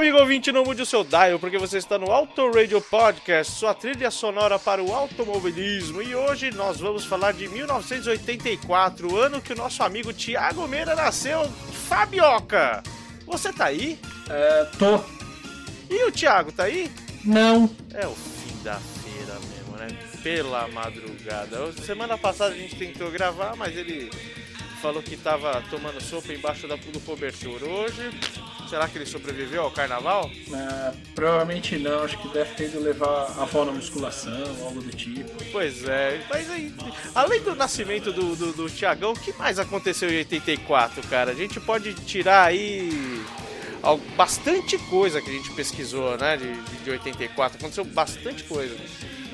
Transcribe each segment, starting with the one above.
amigo ouvinte, não mude o seu dial, porque você está no Auto Radio Podcast, sua trilha sonora para o automobilismo. E hoje nós vamos falar de 1984, o ano que o nosso amigo Tiago Meira nasceu. Fabioca, você tá aí? É, tô. E o Thiago tá aí? Não. É o fim da feira mesmo, né? Pela madrugada. Semana passada a gente tentou gravar, mas ele falou que tava tomando sopa embaixo da, do cobertor. Hoje, será que ele sobreviveu ao carnaval? É, provavelmente não. Acho que deve ter ido levar a avó na musculação, algo do tipo. Pois é, mas aí, além do nascimento do, do, do Tiagão, o que mais aconteceu em 84, cara? A gente pode tirar aí bastante coisa que a gente pesquisou, né, de, de- de 84. Aconteceu bastante coisa.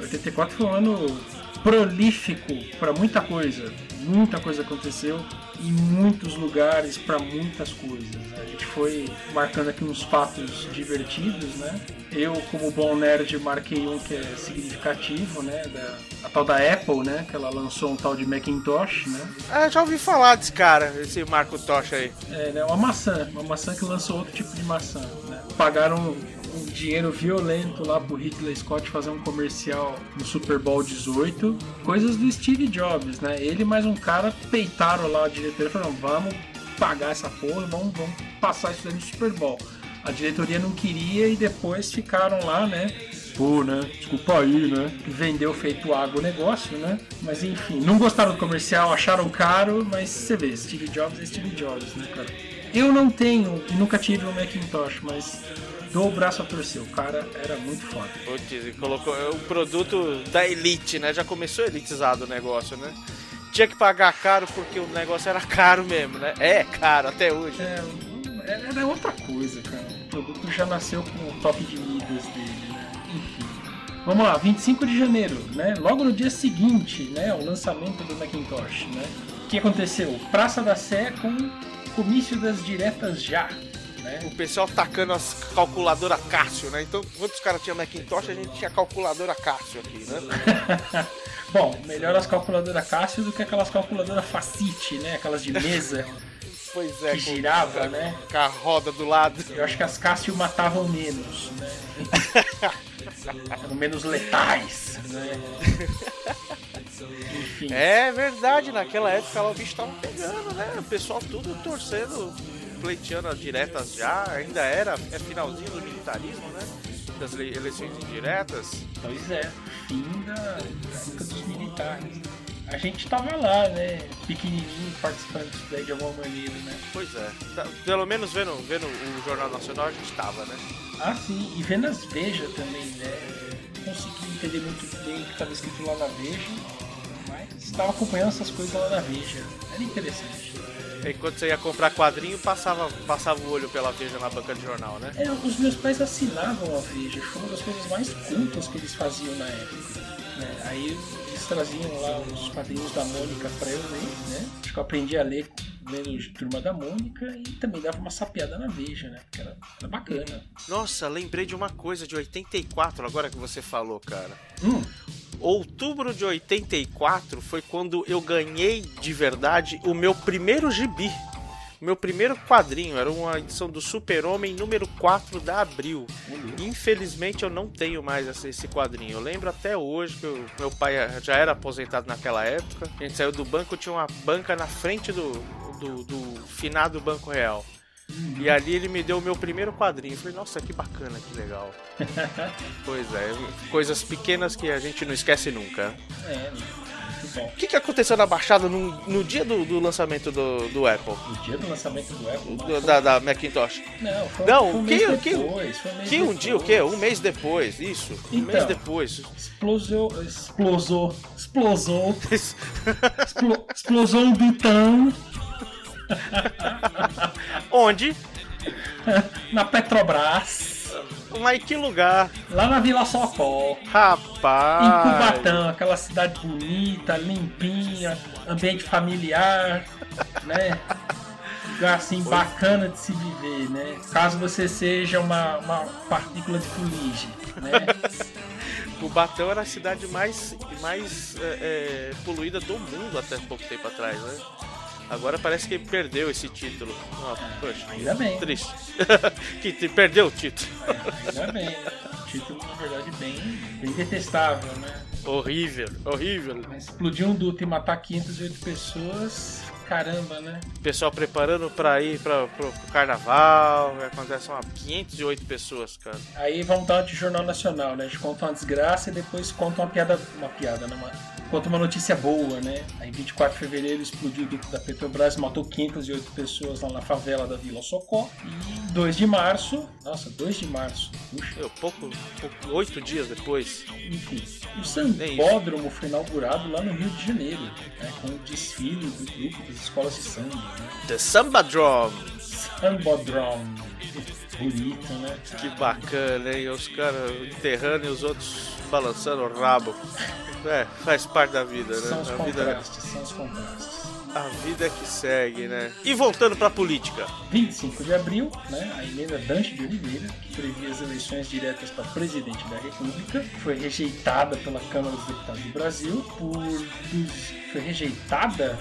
84 foi um ano prolífico pra muita coisa. Muita coisa aconteceu em muitos lugares pra muitas coisas. né? A gente foi marcando aqui uns fatos divertidos, né? Eu, como bom nerd, marquei um que é significativo, né? Da, a tal da Apple, né? Que ela lançou um tal de Macintosh, né? Ah, já ouvi falar desse cara, esse Marco Tocha aí. É, né, uma maçã, uma maçã que lançou outro tipo de maçã. Né? Pagaram um, dinheiro violento lá pro Hitler Scott fazer um comercial no Super Bowl 18. Coisas do Steve Jobs, né? Ele mais um cara peitaram lá a diretoria e falaram, vamos pagar essa porra, vamos, vamos passar isso daí no Super Bowl. A diretoria não queria e depois ficaram lá, né? Pô, né? Desculpa aí, né? Vendeu feito água o negócio, né? Mas enfim, não gostaram do comercial, acharam caro, mas você vê, Steve Jobs é Steve Jobs, né, cara? Eu não tenho e nunca tive um Macintosh, mas dou o braço a torcer. O cara era muito foda. Putz, colocou é o produto da elite, né? Já começou elitizado o negócio, né? Tinha que pagar caro porque o negócio era caro mesmo, né? É caro até hoje. É, era outra coisa, cara. O produto já nasceu com o toque de midas dele, né? Enfim. Vamos lá, 25 de janeiro, né? Logo no dia seguinte, né? O lançamento do Macintosh, né? O que aconteceu? Praça da Sé com comício das diretas já, né? O pessoal tacando as calculadoras Cássio, né? Então, quando os caras tinham Macintosh, a gente tinha calculadora Cássio aqui, né? Bom, melhor as calculadoras Cássio do que aquelas calculadoras Facite, né? Aquelas de mesa Pois é, que girava, né? com a roda do lado. Eu acho que as Cássio matavam menos, né? Eram menos letais, né? Enfim. É verdade, naquela época lá, o bicho tava pegando, né? O pessoal tudo torcendo, pleiteando as diretas já, ainda era, é finalzinho do militarismo, né? Das ele- eleições indiretas. Pois é, fim da, da época dos militares. A gente tava lá, né? Pequenininho, participando disso daí de alguma maneira, né? Pois é, tá- pelo menos vendo, vendo o Jornal Nacional a gente tava, né? Ah, sim, e vendo as Veja também, né? Não consegui entender muito bem o que estava escrito lá na Veja, mas estava acompanhando essas coisas lá na Veja. Era interessante. E quando você ia comprar quadrinho, passava, passava o olho pela Veja na banca de jornal, né? É, os meus pais assinavam a Veja, foi uma das coisas mais cultas que eles faziam na época. né? Aí eles traziam lá os quadrinhos da Mônica pra eu ler, né? Acho que eu aprendi a ler de Turma da Mônica e também dava uma sapeada na Veja, né? Porque era, era bacana. Nossa, lembrei de uma coisa de 84, agora que você falou, cara. Hum, Outubro de 84 foi quando eu ganhei de verdade o meu primeiro gibi. Meu primeiro quadrinho era uma edição do Super-Homem número 4 da Abril. Infelizmente eu não tenho mais esse, esse quadrinho. Eu lembro até hoje que o meu pai já era aposentado naquela época. A gente saiu do banco, tinha uma banca na frente do, do, do finado Banco Real. E ali ele me deu o meu primeiro quadrinho. Eu falei, nossa, que bacana, que legal. pois é, coisas pequenas que a gente não esquece nunca. é, muito bom. O que, que aconteceu na Baixada no, no dia do, do lançamento do, do Apple? No dia do lançamento do Apple. Do- da, da Macintosh? Não, foi, Não, foi um que- mês que- depois. foi um mês Que um depois. dia, o quê? Um mês depois, isso. Um Então. mês depois. Explosou. Explosou. Explosou. Explo, explosou um bitão. Onde? Na Petrobras. Mas que lugar? Lá na Vila Socó. Rapaz. Em Cubatão, aquela cidade bonita, limpinha, ambiente familiar, né? Lugar assim bacana de se viver, né? Caso você seja uma, uma partícula de fuligem, né? Cubatão era a cidade mais, mais é, é, poluída do mundo até pouco tempo atrás, né? Agora parece que perdeu esse título. Oh, poxa, Ainda bem. triste. que perdeu o título. Ainda bem. Título, na verdade, bem, bem detestável, né? Horrível, horrível. Mas explodir um duto e matar 508 pessoas, caramba, né? Pessoal preparando pra ir pra, pro, pro carnaval. Acontece uma 508 pessoas, cara. Aí vamos dar de Jornal Nacional, né? A gente conta uma desgraça e depois conta uma piada. Uma piada, né? Uma, conta uma notícia boa, né? Aí 24 de fevereiro explodiu o duto da Petrobras, matou 508 pessoas lá na favela da Vila Socó. E 2 de março. Nossa, 2 de março. Puxa. Meu, pouco, pouco, oito dias depois. Enfim, o Sambódromo foi inaugurado lá no Rio de Janeiro, né, com o desfile do grupo das escolas de samba. Né? The Samba Drum. Bonito, né? Que bacana, hein? Os caras enterrando e os outros balançando o rabo. É, faz parte da vida, São os né? A vida, contrastes, são os contrastes. a vida que segue, né? E voltando pra política. 25 de abril, né, a emenda Dante de Oliveira, que previa as eleições diretas para presidente da República, foi rejeitada pela Câmara dos Deputados do Brasil por. foi rejeitada?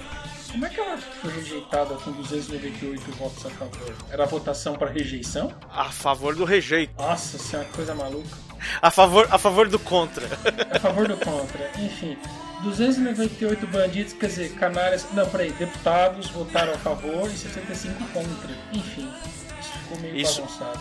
Como é que ela foi rejeitada com 298 votos a favor? Era a votação para rejeição? A favor do rejeito. Nossa, isso é uma coisa maluca. A favor, a favor do contra. A favor do contra. Enfim, 298 bandidos, quer dizer, canalhas. Não, peraí, deputados votaram a favor e 65 contra. Enfim, isso ficou meio Isso. bagunçado.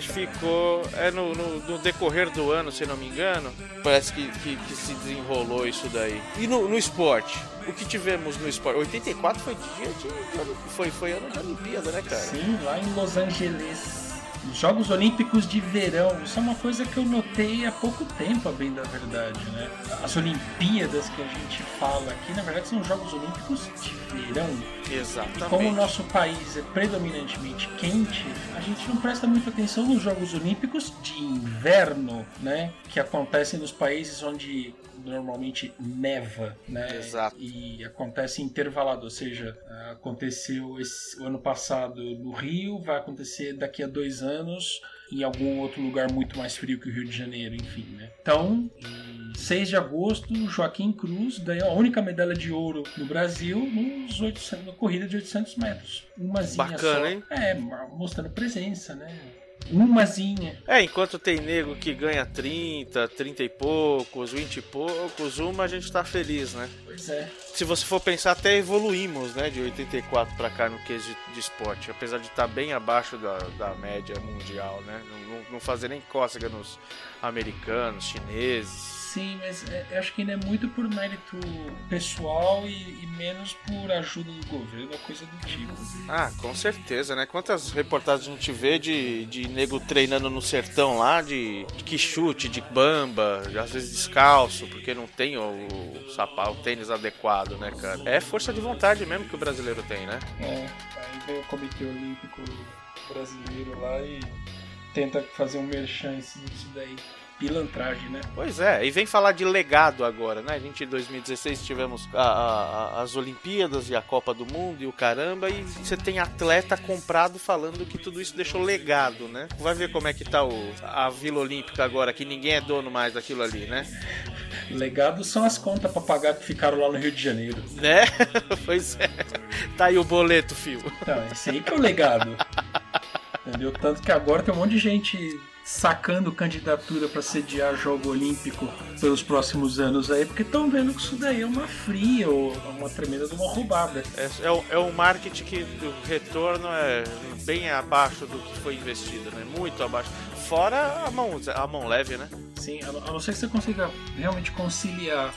Ficou. É no, no- no decorrer do ano, se não me engano. Parece que, que, que se desenrolou isso daí. E no, no esporte? O que tivemos no esporte? 84 foi dia de- Foi, foi ano de Olimpíada, né, cara? Sim, lá em Los Angeles. Jogos Olímpicos de Verão. Isso é uma coisa que eu notei há pouco tempo, a bem da verdade, né? As Olimpíadas que a gente fala aqui, na verdade, são Jogos Olímpicos de Verão. Exatamente. Como o nosso país é predominantemente quente, a gente não presta muita atenção nos Jogos Olímpicos de inverno, né? Que acontecem nos países onde normalmente neva, né? Exato. E acontece intervalado, ou seja, aconteceu esse, o ano passado no Rio, vai acontecer daqui a dois anos em algum outro lugar muito mais frio que o Rio de Janeiro, enfim, né? Então, em 6 de agosto, Joaquim Cruz ganhou a única medalha de ouro no Brasil nos 800, na corrida de 800 metros. Umazinha Bacana, só. hein? É, mostrando presença, né? Umazinha. É, enquanto tem nego que ganha 30, 30 e poucos, 20 e poucos, uma a gente tá feliz, né? Pois é. Se você for pensar, até evoluímos, né, de 84 pra cá no quesito de, de esporte, apesar de estar bem abaixo da, da média mundial, né? Não, não, não fazer nem cócega nos americanos, chineses. Sim, mas é, eu acho que ainda é muito por mérito pessoal e, e menos por ajuda do governo ou coisa do tipo. Ah, com certeza, né? Quantas reportagens a gente vê de, de nego treinando no sertão lá, de, de que chute, de bamba, às vezes descalço, porque não tem o, o sapato, o tênis adequado, né, cara? É força de vontade mesmo que o brasileiro tem, né? É, aí vem o Comitê Olímpico Brasileiro lá e tenta fazer um merchan em cima disso daí. Pilantragem, né? Pois é, e vem falar de legado agora, né? A gente em 2016 tivemos a- a- as Olimpíadas e a Copa do Mundo e o caramba, e você tem atleta comprado falando que tudo isso deixou legado, né? Vai ver como é que tá o, a Vila Olímpica agora, que ninguém é dono mais daquilo ali, né? Legado são as contas pra pagar que ficaram lá no Rio de Janeiro. Né? pois é. Tá aí o boleto, fio. Então, esse aí que é o legado. Entendeu? Tanto que agora tem um monte de gente sacando candidatura pra sediar jogo olímpico pelos próximos anos aí, porque estão vendo que isso daí é uma fria ou uma tremenda de uma roubada. É, é, o- é um marketing que o retorno é bem abaixo do que foi investido, né? Muito abaixo. Fora a mão, a mão leve, né? Sim, a não ser que você consiga realmente conciliar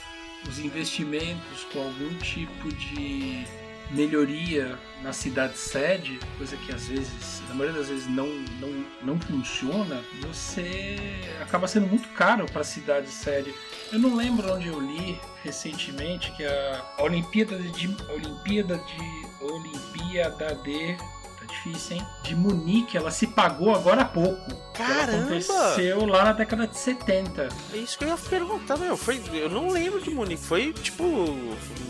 os investimentos com algum tipo de melhoria na cidade sede, coisa que às vezes, na maioria das vezes não, não, não funciona, você acaba sendo muito caro para a cidade sede. Eu não lembro onde eu li recentemente que a, Olimpíada de Olimpíada de Olimpíada de difícil, hein? De Munique, ela se pagou agora há pouco. Caramba! Ela aconteceu lá na década de 70. É isso que eu ia perguntar, meu. Foi, eu não lembro de Munique. Foi, tipo,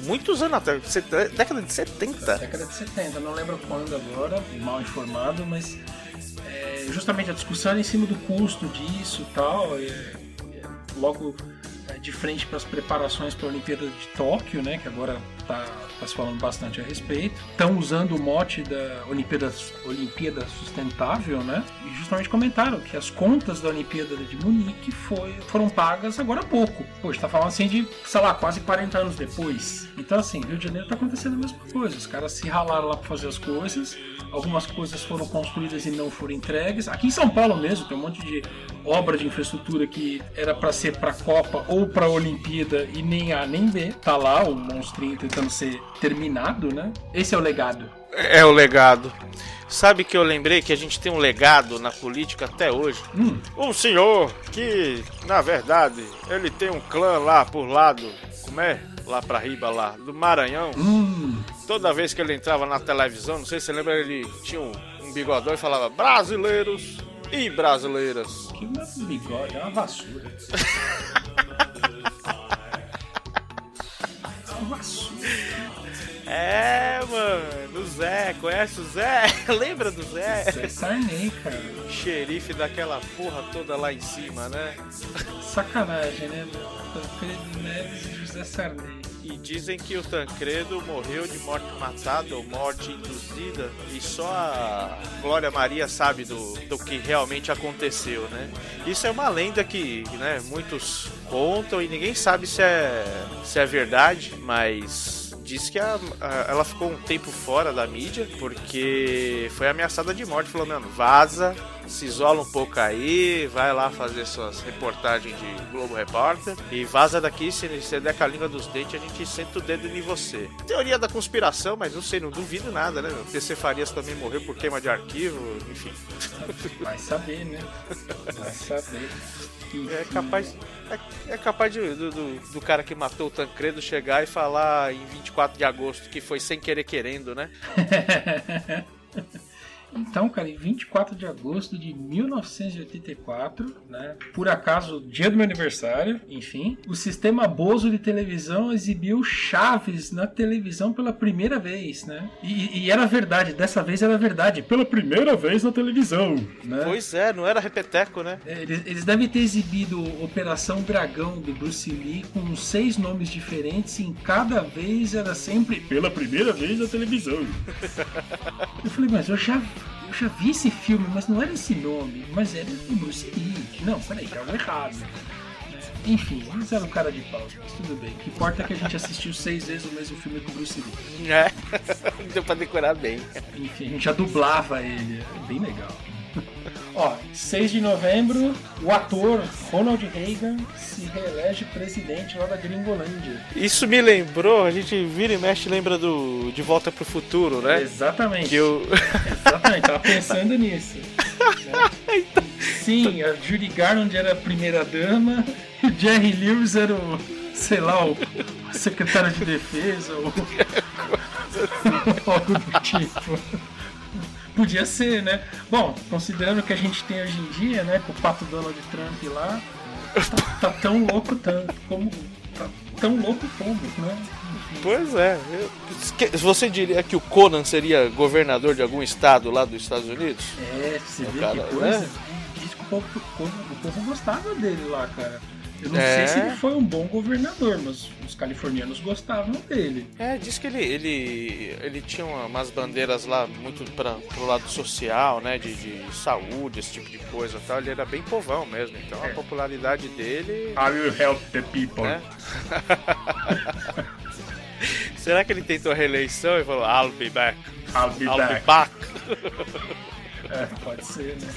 muitos anos atrás. Década de 70. Década de 70, não lembro quando agora, mal informado, mas é, justamente a discussão era em cima do custo disso e tal. é, é, logo é, de frente para as preparações para a Olimpíada de Tóquio, né, que agora está se falando bastante a respeito. Estão usando o mote da Olimpíada, Olimpíada Sustentável, né? E justamente comentaram que as contas da Olimpíada de Munique foi, foram pagas agora há pouco. Pô, está falando assim de, sei lá, quase 40 anos depois. Então, assim, Rio de Janeiro está acontecendo a mesma coisa. Os caras se ralaram lá para fazer as coisas. Algumas coisas foram construídas e não foram entregues. Aqui em São Paulo mesmo tem um monte de obra de infraestrutura que era para ser para Copa ou para Olimpíada e nem A nem B. Tá lá o monstrinho tentando ser terminado, né? Esse é o legado. É o legado. Sabe que eu lembrei que a gente tem um legado na política até hoje? Hum. Um senhor que, na verdade, ele tem um clã lá por lado, como é? Lá pra riba lá, do Maranhão. Hum. Toda vez que ele entrava na televisão, não sei se você lembra, ele tinha um, um bigodão e falava brasileiros e brasileiras. Que bigode, é uma vassoura. É uma vassoura. É, mano, o Zé, conhece o Zé? Lembra do Zé? Zé Sarney, cara. Xerife daquela porra toda lá em cima, né? Sacanagem, né? Tancredo Neves e José Sarney. E dizem que o Tancredo morreu de morte matada ou morte induzida e só a Glória Maria sabe do, do que realmente aconteceu, né? Isso é uma lenda que né, muitos contam e ninguém sabe se é, se é verdade, mas diz que a- a- ela ficou um tempo fora da mídia porque foi ameaçada de morte. Falou, mano, vaza, se isola um pouco aí, vai lá fazer suas reportagens de Globo Repórter e vaza daqui. Se você der com a língua dos dentes, a gente senta o dedo em você. Teoria da conspiração, mas não sei, não duvido nada, né? meu? PC Farias também morreu por queima de arquivo, enfim. Vai saber, né? Vai saber. É capaz, é, é capaz de- do, do, do cara que matou o Tancredo chegar e falar em 24 de agosto que foi sem querer querendo, né? Então, cara, em 24 de agosto de 1984, né, por acaso, dia do meu aniversário, enfim, o sistema Bozo de televisão exibiu Chaves na televisão pela primeira vez, né? E, e era verdade, dessa vez era verdade, pela primeira vez na televisão, né? Pois é, não era repeteco, né? É, Eles, eles devem ter exibido Operação Dragão do Bruce Lee com seis nomes diferentes e em cada vez era sempre pela primeira vez na televisão. Eu falei, mas eu já, eu já vi esse filme, mas não era esse nome, mas era o Bruce Lee. Não, peraí, tá algo errado. Enfim, eles eram cara de pau, mas tudo bem. O que importa é que a gente assistiu seis vezes o mesmo filme com o Bruce Lee. É, deu pra decorar bem. Enfim, a gente já dublava ele. É bem legal. Ó, 6 de novembro, o ator Ronald Reagan se reelege presidente lá da Gringolândia. Isso me lembrou, a gente vira e mexe lembra do De Volta pro Futuro, né? Exatamente. Que eu. Exatamente, tava pensando nisso. né? Sim, a Judy Garland era a primeira dama, e o Jerry Lewis era o, sei lá, o secretário de defesa, ou algo do tipo. Podia ser, né? Bom, considerando que a gente tem hoje em dia, né, com o pato Donald Trump lá, tá, tá tão louco tanto como. Tá tão louco como, né? Pois é. eu- Você diria que o Conan seria governador de algum estado lá dos Estados Unidos? É, você vê cara, que coisa. né? Diz que o o povo- o povo gostava dele lá, cara. Eu não É. sei se ele foi um bom governador, mas os californianos gostavam dele. É, diz que ele, ele, ele tinha uma- umas bandeiras lá muito para pro lado social, né? De, de saúde, esse tipo de coisa e tal. Ele era bem povão mesmo. Então a É. popularidade dele. I will help the people. né? Será que ele tentou a reeleição e falou, I'll be back, I'll be I'll be back. back? É, pode ser, né?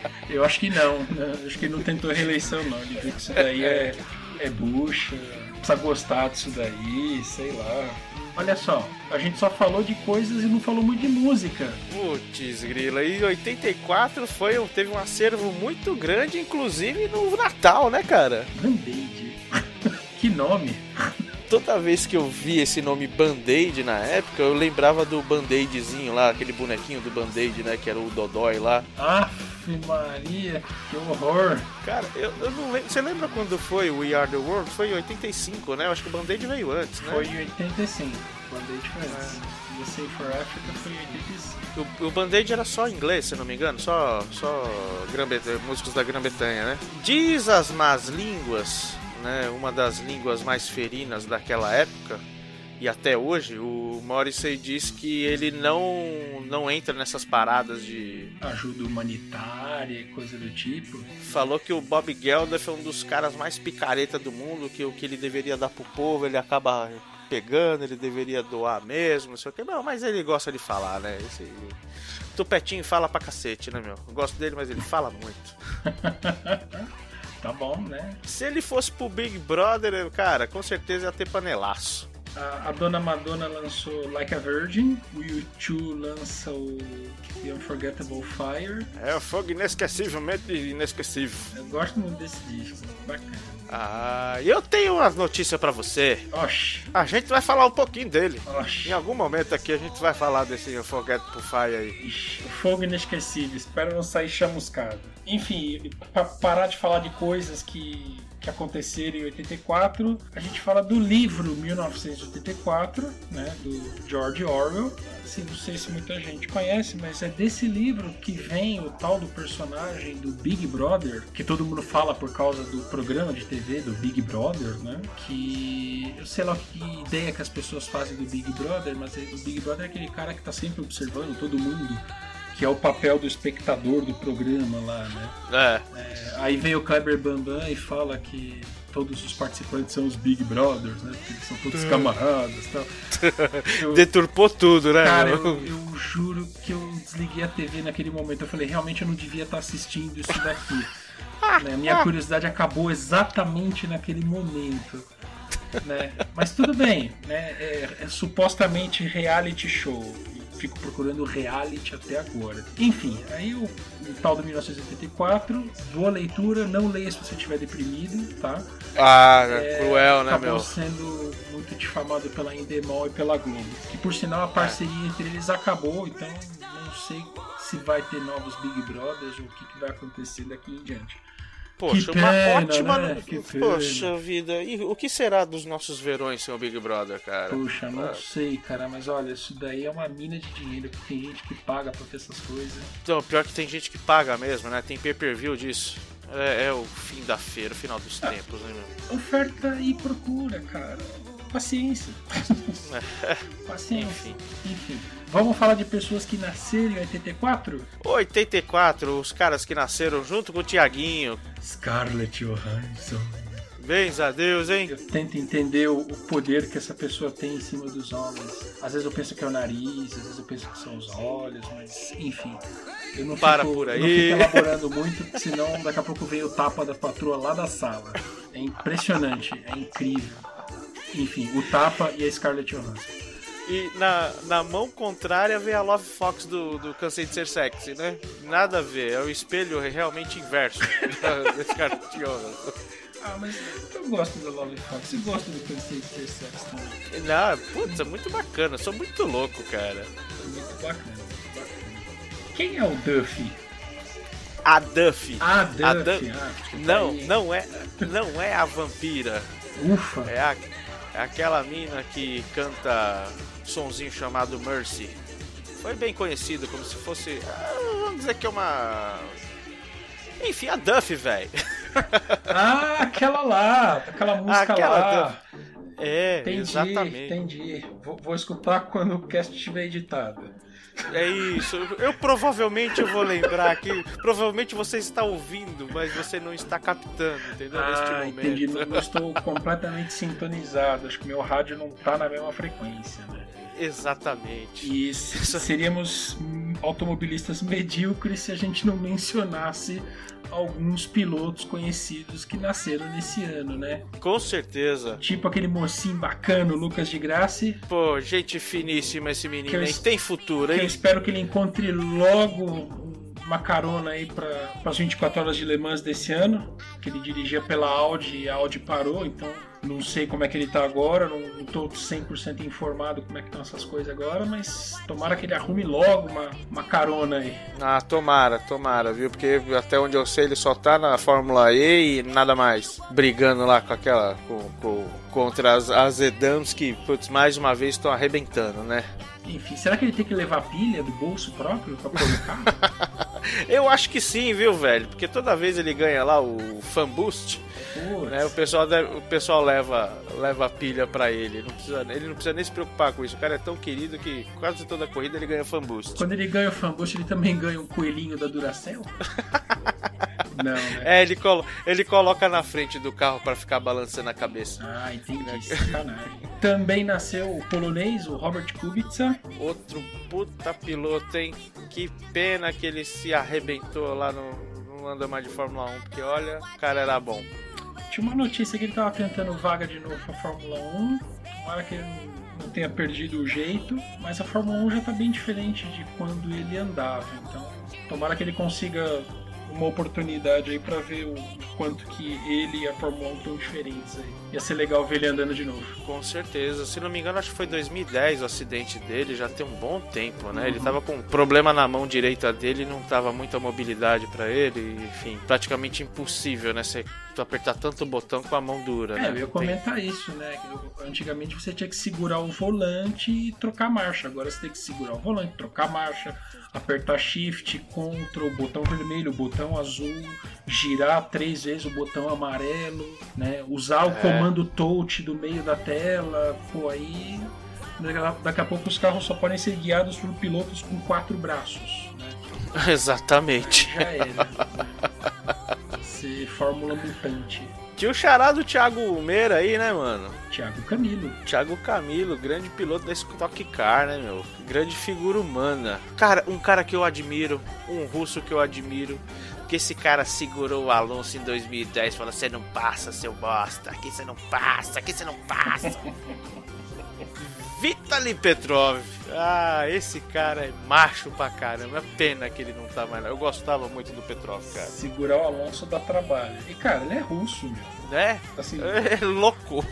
Eu acho que não. né? Acho que ele não tentou reeleição, não. Ele viu que isso daí é, é bucha, precisa gostar disso daí, sei lá. Olha só, a gente só falou de coisas e não falou muito de música. Putz, grila, e 84 foi, teve um acervo muito grande, inclusive no Natal, né, cara? Band-Aid. que nome. toda vez que eu vi esse nome Band-Aid na época, eu lembrava do Band-Aidzinho lá, aquele bonequinho do Band-Aid, né? Que era o Dodói lá. Aff, Maria, que horror. Cara, eu, eu não lembro. Você lembra quando foi o We Are the World? Foi em 85, né? Eu acho que o Band-Aid veio antes, né? Foi em 85. Band-Aid foi antes. USA for Africa foi em 85. O, o Band-Aid era só inglês, se não me engano, só, só músicos da Grã-Bretanha, né? Diz as más línguas, né? Uma das línguas mais ferinas daquela época e até hoje, o Morrissey diz que ele não, não entra nessas paradas de. Ajuda humanitária e coisa do tipo. Falou que o Bob Geldof é um dos caras mais picareta do mundo, que o que ele deveria dar pro povo ele acaba pegando, ele deveria doar mesmo, não sei o que. Não, mas ele gosta de falar, né? Esse... Tupetinho fala pra cacete, né, meu? Eu gosto dele, mas ele fala muito. tá bom, né? Se ele fosse pro Big Brother, cara, com certeza ia ter panelaço. A, a Dona Madonna lançou Like a Virgin, o U2 lança o The Unforgettable Fire. É o fogo inesquecivelmente inesquecível. Eu gosto muito desse disco, bacana. Ah, eu tenho umas notícias para você. Oxi. A gente vai falar um pouquinho dele. Oxi. Em algum momento aqui a gente vai falar desse Unforgettable Fire aí. Ixi, o fogo inesquecível. Espero não sair chamuscado. Enfim, para parar de falar de coisas que que aconteceram em 84. A gente fala do livro 1984, né, do George Orwell. Assim, não sei se muita gente conhece, mas é desse livro que vem o tal do personagem do Big Brother, que todo mundo fala por causa do programa de TV do Big Brother, né? Que eu sei lá que ideia que as pessoas fazem do Big Brother, mas o Big Brother é aquele cara que tá sempre observando todo mundo que é o papel do espectador do programa lá, né? É. é aí vem o Kleber Bambam e fala que todos os participantes são os Big Brothers, né? Porque são todos camaradas e tal. Eu, Deturpou tudo, né? Cara, eu, eu, juro que eu desliguei a TV naquele momento. Eu falei, realmente eu não devia estar assistindo isso daqui. né? Minha curiosidade acabou exatamente naquele momento. Né? Mas tudo bem, né? É, é supostamente reality show fico procurando reality até agora. Enfim, aí o, o tal do 1984, boa leitura, não leia se você estiver deprimido, tá? Ah, é, cruel, né, acabou meu? sendo muito difamado pela Endemol e pela Globo. Que por sinal a parceria é. entre eles acabou, então não sei se vai ter novos Big Brothers ou o que, que vai acontecer daqui em diante. Poxa, pena, uma ótima. Né? Poxa vida, e o que será dos nossos verões sem o Big Brother, cara? Poxa, não ah. sei, cara, mas olha, isso daí é uma mina de dinheiro, porque tem gente que paga pra ter essas coisas. Então, pior que tem gente que paga mesmo, né? Tem pay per view disso. É, é, o fim da feira, o final dos ah, tempos, né, meu? Oferta e procura, cara. Paciência. Paciência. Enfim. Enfim. Vamos falar de pessoas que nasceram em 84? 84, os caras que nasceram junto com o Tiaguinho. Scarlett Johansson. Bens a Deus, hein? Eu tento entender o poder que essa pessoa tem em cima dos homens. Às vezes eu penso que é o nariz, às vezes eu penso que são os olhos, mas enfim. Eu não Para fico, por aí. não fico elaborando muito, senão daqui a pouco vem o tapa da patroa lá da sala. É impressionante, é incrível. Enfim, o tapa e a Scarlett Johansson. E na, na mão contrária vem a Love Fox do, do Cansei de Ser Sexy, né? Nada a ver, é o espelho realmente inverso desse cara Ah, mas eu gosto da Love Fox e gosto do Cansei de Ser Sexy também. Não, putz, é muito bacana, sou muito louco, cara. É muito bacana, muito bacana. Quem é o Duffy? A Duffy. A Duffy. A Duffy. Ah, não, não é, não é a vampira. Ufa. É, a, é aquela mina que canta sonzinho chamado Mercy. Foi bem conhecido como se fosse. Ah, vamos dizer que é uma. Enfim, a Duff, velho. Ah, aquela lá, aquela música aquela lá. Duff. É, entendi, exatamente. Entendi. Vou, vou escutar quando o cast estiver editado. É isso. Eu provavelmente eu vou lembrar aqui. Provavelmente você está ouvindo, mas você não está captando, entendeu? Ah, Neste momento. entendi. Não, estou completamente sintonizado. Acho que meu rádio não está na mesma frequência, né? Exatamente. E seríamos automobilistas medíocres se a gente não mencionasse alguns pilotos conhecidos que nasceram nesse ano, né? Com certeza. Tipo aquele mocinho bacana, o Lucas de Graça. Pô, gente finíssima esse menino, hein? Tem futuro, hein? eu espero que ele encontre logo uma carona aí para as 24 horas de Le Mans desse ano, que ele dirigia pela Audi e a Audi parou, então Não sei como é que ele tá agora, não, tô 100% informado como é que estão essas coisas agora, mas tomara que ele arrume logo uma, uma carona aí. Ah, tomara, tomara, viu? Porque até onde eu sei ele só tá na Fórmula E e nada mais. Brigando lá com aquela. Com, com- contra as, as Edams que, putz, mais uma vez estão arrebentando, né? Enfim, será que ele tem que levar pilha do bolso próprio pra carro? Eu acho que sim, viu, velho? Porque toda vez ele ganha lá o Fan Boost. Né? O pessoal, deve- o pessoal leva, leva pilha pra ele. Não precisa, ele não precisa nem se preocupar com isso. O cara é tão querido que quase toda corrida ele ganha Fan Boost. Quando ele ganha o fanboost, ele também ganha um coelhinho da Duracell? Não, né? É, ele, colo ele coloca na frente do carro pra ficar balançando a cabeça. Ah, entendi. Sacanagem. Também nasceu o polonês, o Robert Kubica. Outro puta piloto, hein? Que pena que ele se arrebentou lá no, no anda mais de Fórmula 1, porque olha, o cara era bom. Tinha uma notícia que ele tava tentando vaga de novo pra Fórmula 1. Tomara que ele não tenha perdido o jeito. Mas a Fórmula 1 já tá bem diferente de quando ele andava. Então, tomara que ele consiga uma oportunidade aí pra ver o quanto que ele e a Fórmula 1 estão diferentes aí. Ia ser legal ver ele andando de novo. Com certeza. Se não me engano, acho que foi 2010 o acidente dele, já tem um bom tempo, né? Ele tava com um problema na mão direita dele, não tava muita mobilidade pra ele, enfim, praticamente impossível, né? Você apertar tanto botão com a mão dura, né? É, eu ia Não tem- comentar isso, né? Antigamente você tinha que segurar o volante e trocar marcha. Agora você tem que segurar o volante, trocar marcha, apertar shift, control, botão vermelho, botão azul, girar três vezes o botão amarelo, né? Usar o É. comando touch do meio da tela. Pô, aí daqui- a pouco os carros só podem ser guiados por pilotos com quatro braços, né? Exatamente. Já era. né? Ser Fórmula Mutante. Tinha o chará do Thiago Meira aí, né, mano? Thiago Camilo. Thiago Camilo, grande piloto da Stock Car, né, meu? Grande figura humana. Cara, um cara que eu admiro, um russo que eu admiro, que esse cara segurou o Alonso em 2010, falou: "Você não passa, seu bosta. Aqui você não passa, aqui você não passa". Vitaly Petrov. Ah, esse cara é macho pra caramba. É pena que ele não tá mais lá. Eu gostava muito do Petrov, cara. Segurar o Alonso dá trabalho. E cara, ele é russo, meu. Né? Assim, É louco.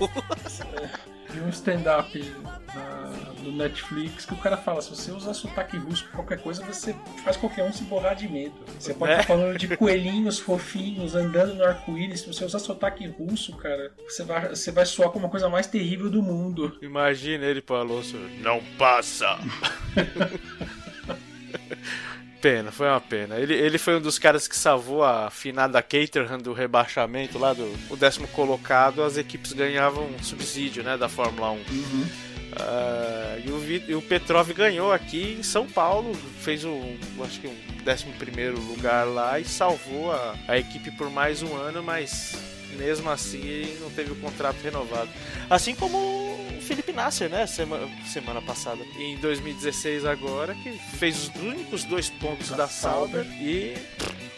vi um stand-up na- no Netflix que o cara fala: se você usar sotaque russo pra qualquer coisa, você faz qualquer um se borrar de medo. Você pode É. estar falando de coelhinhos fofinhos andando no arco-íris. Se você usar sotaque russo, cara, você vai, você vai soar como a coisa mais terrível do mundo. Imagina ele Alonso. Não passa! pena, foi uma pena. Ele, ele foi um dos caras que salvou a finada Caterham do rebaixamento lá do o décimo colocado. As equipes ganhavam um subsídio, né, da Fórmula 1. Ah, e, o, e o Petrov ganhou aqui em São Paulo, fez um, acho que um 11 lugar lá e salvou a, a equipe por mais um ano, mas mesmo assim ele não teve o contrato renovado. Assim como o Felipe Nasser, né? Semana, semana passada. Em 2016 agora, que fez os únicos dois pontos da, Da Sauber e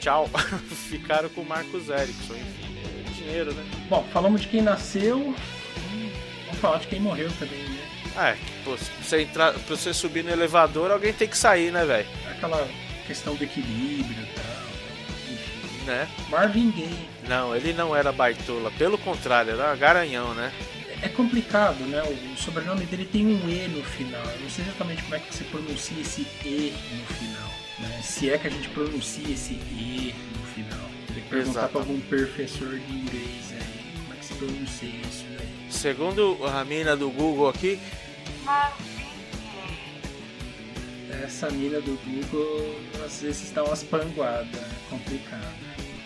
tchau. Ficaram com o Marcos Ericsson. Enfim, é dinheiro, né? Bom, falamos de quem nasceu. Vamos falar de quem morreu também, né? Ah, é, pô, pra você, entrar, pra você subir no elevador, alguém tem que sair, né, velho? Aquela questão do equilíbrio e tal. Né? Marvin Gaye. Não, ele não era baitola, pelo contrário, era garanhão, né? É complicado, né? O sobrenome dele tem um E no final. Eu não sei exatamente como é que você pronuncia esse E no final. Né? Se é que a gente pronuncia esse E no final. Tem que perguntar pra algum professor de inglês aí como é que se pronuncia isso aí. Segundo a mina do Google aqui, Essa mina do Google às vezes dá umas panguadas, é complicado.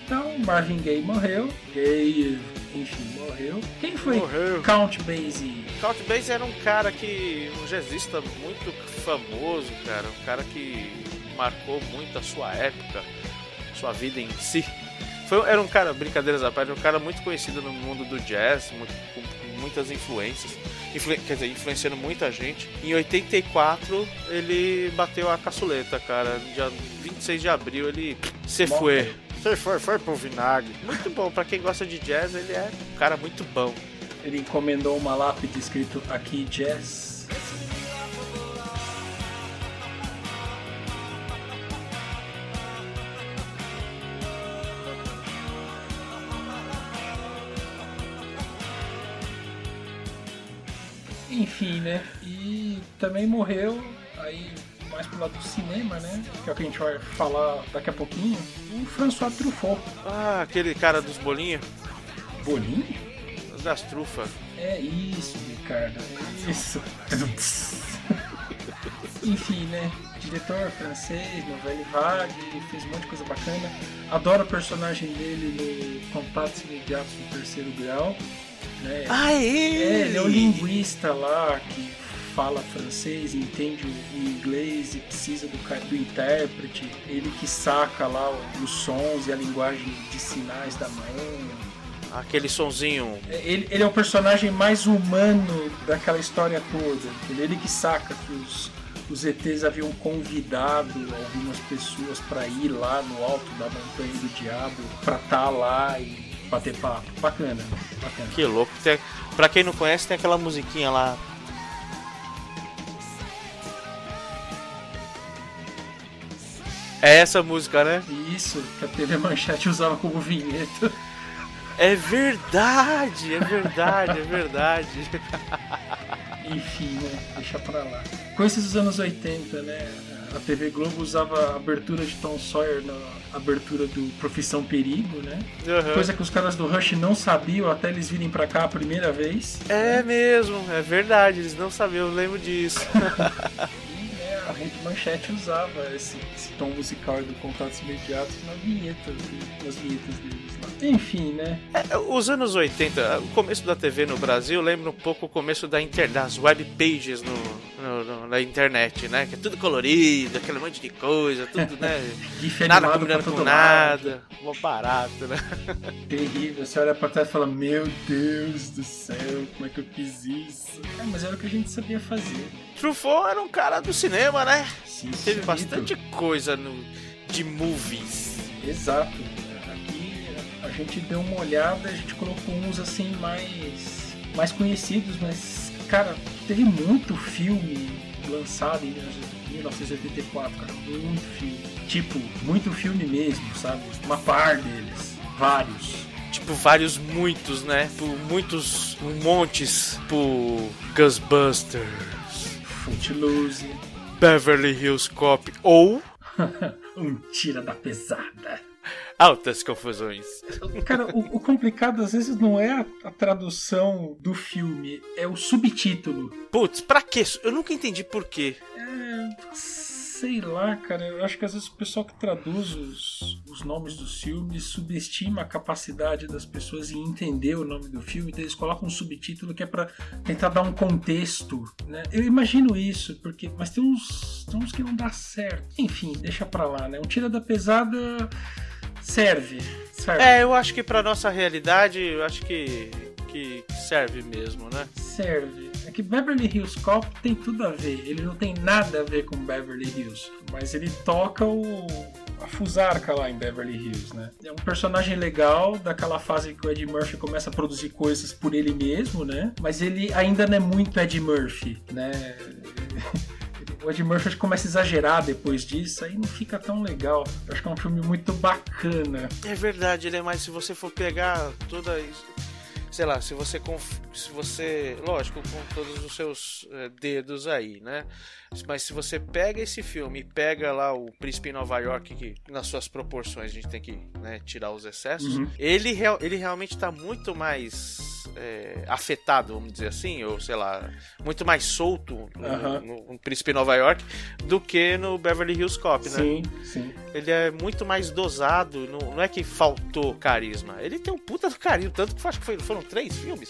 Então, Marvin Gaye morreu. Gaye, enfim, morreu. Quem foi Morreu. Count Basie? Count Basie era um cara que. um jazzista muito famoso, cara. Um cara que marcou muito a sua época, sua vida em si. Foi, era um cara, brincadeiras à parte, um cara muito conhecido no mundo do jazz, muito- com muitas influências. Influ- quer dizer, influenciando muita gente. Em 84, ele bateu a caçuleta, cara. No dia 26 de abril, ele se foi. Se foi, foi pro vinagre. Muito bom, pra quem gosta de jazz, ele é um cara muito bom. Ele encomendou uma lápide escrito aqui Jazz. Enfim, né? E também morreu, aí mais pro lado do cinema, né? Que é o que a gente vai falar daqui a pouquinho. O François Truffaut. Ah, aquele cara dos bolinhos, Bolinho? das trufas. É isso, Ricardo. É isso. Enfim, né? Diretor francês, novela vague, fez um monte de coisa bacana. Adoro o personagem dele no Contatos Imediatos do Terceiro Grau. Né? Ah, É, ele é um linguista lá que fala francês, entende o inglês e precisa do, do intérprete. Ele que saca lá os sons e a linguagem de sinais da mão. Aquele sonzinho. É, Ele, ele é o personagem mais humano daquela história toda. Ele, ele que saca que os, os ETs haviam convidado algumas pessoas para ir lá no alto da montanha do diabo, pra estar lá e bater papo. Bacana, bacana. Que louco. Tem, pra quem não conhece, tem aquela musiquinha lá. É essa música, né? Isso, que a TV Manchete usava como vinheta. É verdade, é verdade, é verdade. Enfim, né? Deixa pra lá. Coisas dos anos 80, né? A TV Globo usava a abertura de Tom Sawyer na abertura do Profissão Perigo, né? Uhum. Coisa que os caras do Rush não sabiam até eles virem pra cá a primeira vez. É mesmo, é verdade, eles não sabiam, eu lembro disso. E né, a Rede Manchete usava esse, esse tom musical do Contatos Imediatos na vinheta, nas vinhetas deles lá. Enfim, né? É, Os anos 80, o começo da TV no Brasil lembra um pouco o começo da inter, das web pages no, no- no- na internet, né? Que é tudo colorido, aquele monte de coisa, tudo, né? GIF nada combinando com lado. nada, mó barato, né? Terrível. Você olha pra trás e fala: Meu Deus do céu, como é que eu fiz isso? É, mas era o que a gente sabia fazer. Truffaut era um cara do cinema, né? Sim, Teve sim, bastante coisa no, de movies. Exato. Aqui a gente deu uma olhada, a gente colocou uns assim mais, mais conhecidos, mas cara, teve muito filme lançado em 1984, cara, muito filme. Tipo, muito filme mesmo, sabe? Uma par deles, vários. Tipo, vários muitos, né? Por muitos, montes. Por Ghostbusters, Footloose, Beverly Hills Cop ou um tira da pesada. Altas Confusões. Cara, o, o complicado às vezes não é a, a tradução do filme, é o subtítulo. Putz, pra quê? Eu nunca entendi por quê. É, sei lá, cara. Eu acho que às vezes o pessoal que traduz os, os nomes dos filmes subestima a capacidade das pessoas em entender o nome do filme, então eles colocam um subtítulo que é pra tentar dar um contexto, né? Eu imagino isso, porque mas tem uns, tem uns que não dá certo. Enfim, deixa pra lá, né? Um tira da pesada serve, serve. É, eu acho que pra nossa realidade, eu acho que, que serve mesmo, né? serve. É que Beverly Hills Cop tem tudo a ver. Ele não tem nada a ver com Beverly Hills, mas ele toca o a fusarca lá em Beverly Hills, né? É um personagem legal daquela fase que o Ed Murphy começa a produzir coisas por ele mesmo, né? Mas ele ainda não é muito Ed Murphy, né? O Ed Murphy começa a exagerar depois disso, aí não fica tão legal. Eu acho que é um filme muito bacana. É verdade, ele é mais se você for pegar toda isso. Sei lá, se você se você, lógico, com todos os seus eh, dedos aí, né? Mas se você pega esse filme e pega lá o Príncipe em Nova York, que nas suas proporções a gente tem que né, tirar os excessos, Uhum. ele, ele realmente tá muito mais eh, afetado, vamos dizer assim, ou sei lá, muito mais solto no, Aham. no- no Príncipe em Nova York do que no Beverly Hills Cop, né? Sim, sim. Ele é muito mais dosado, não, não é que faltou carisma. Ele tem um puta do carisma, tanto que acho que foi- foram três filmes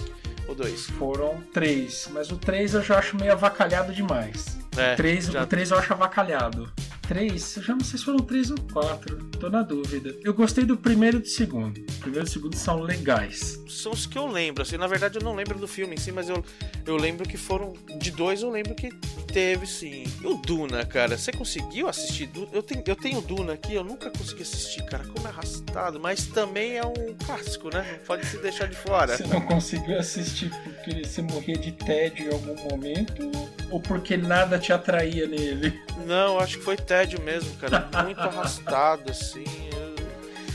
ou dois. Foram três, mas o três eu já acho meio avacalhado demais. É, o, três, já- o três eu acho avacalhado. Três, eu já não sei se foram três ou quatro, tô na dúvida. Eu gostei do primeiro e do segundo. O primeiro e o segundo são legais. São os que eu lembro, assim, na verdade eu não lembro do filme em si, mas eu, eu lembro que foram. De dois eu lembro que teve sim. E o Duna, cara, você conseguiu assistir Duna? Eu tenho, eu tenho Duna aqui, eu nunca consegui assistir, cara, como é arrastado, mas também é um clássico, né? Não pode se deixar de fora. Você não conseguiu assistir porque você morria de tédio em algum momento ou porque nada te atraía nele? Não, acho que foi tédio mesmo, cara. Muito arrastado, assim. eu-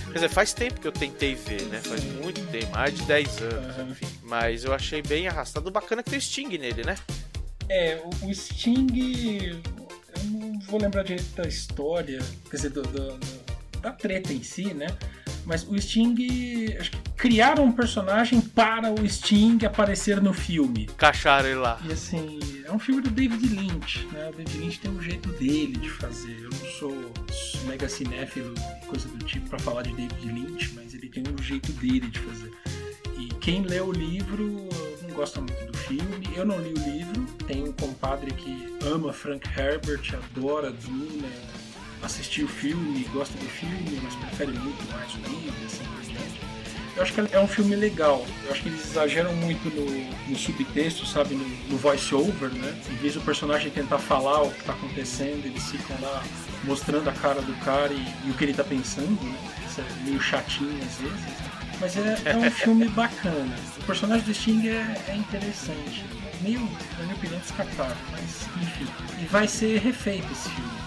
Quer dizer, faz tempo que eu tentei ver, né? Faz muito tempo, mais de 10 anos, Aham. enfim. Mas eu achei bem arrastado. O bacana é que tem o Sting nele, né? É, o, o Sting. Eu não vou lembrar direito da história, quer dizer, do, do- do- da treta em si, né? Mas o Sting. Acho que criaram um personagem para o Sting aparecer no filme. Cacharam ele lá. E assim, é um filme do David Lynch, né? O David Lynch tem um jeito dele de fazer. Eu não sou mega cinéfilo, coisa do tipo, pra falar de David Lynch, mas ele tem um jeito dele de fazer. E quem lê o livro não gosta muito do filme. Eu não li o livro. Tem um compadre que ama Frank Herbert, adora Duna, assistiu o filme, gosta do filme, mas prefere muito mais o livro, assim. Eu acho que é um filme legal. Eu acho que eles exageram muito no, no subtexto, sabe? No, no voice-over, né? Em vez do personagem tentar falar o que tá acontecendo, eles ficam lá mostrando a cara do cara e, e o que ele tá pensando, né? Isso é meio chatinho às vezes. Mas é, é um filme bacana. O personagem do Sting é, é interessante. Meio, na minha opinião, descartável, mas enfim. E vai ser refeito esse filme.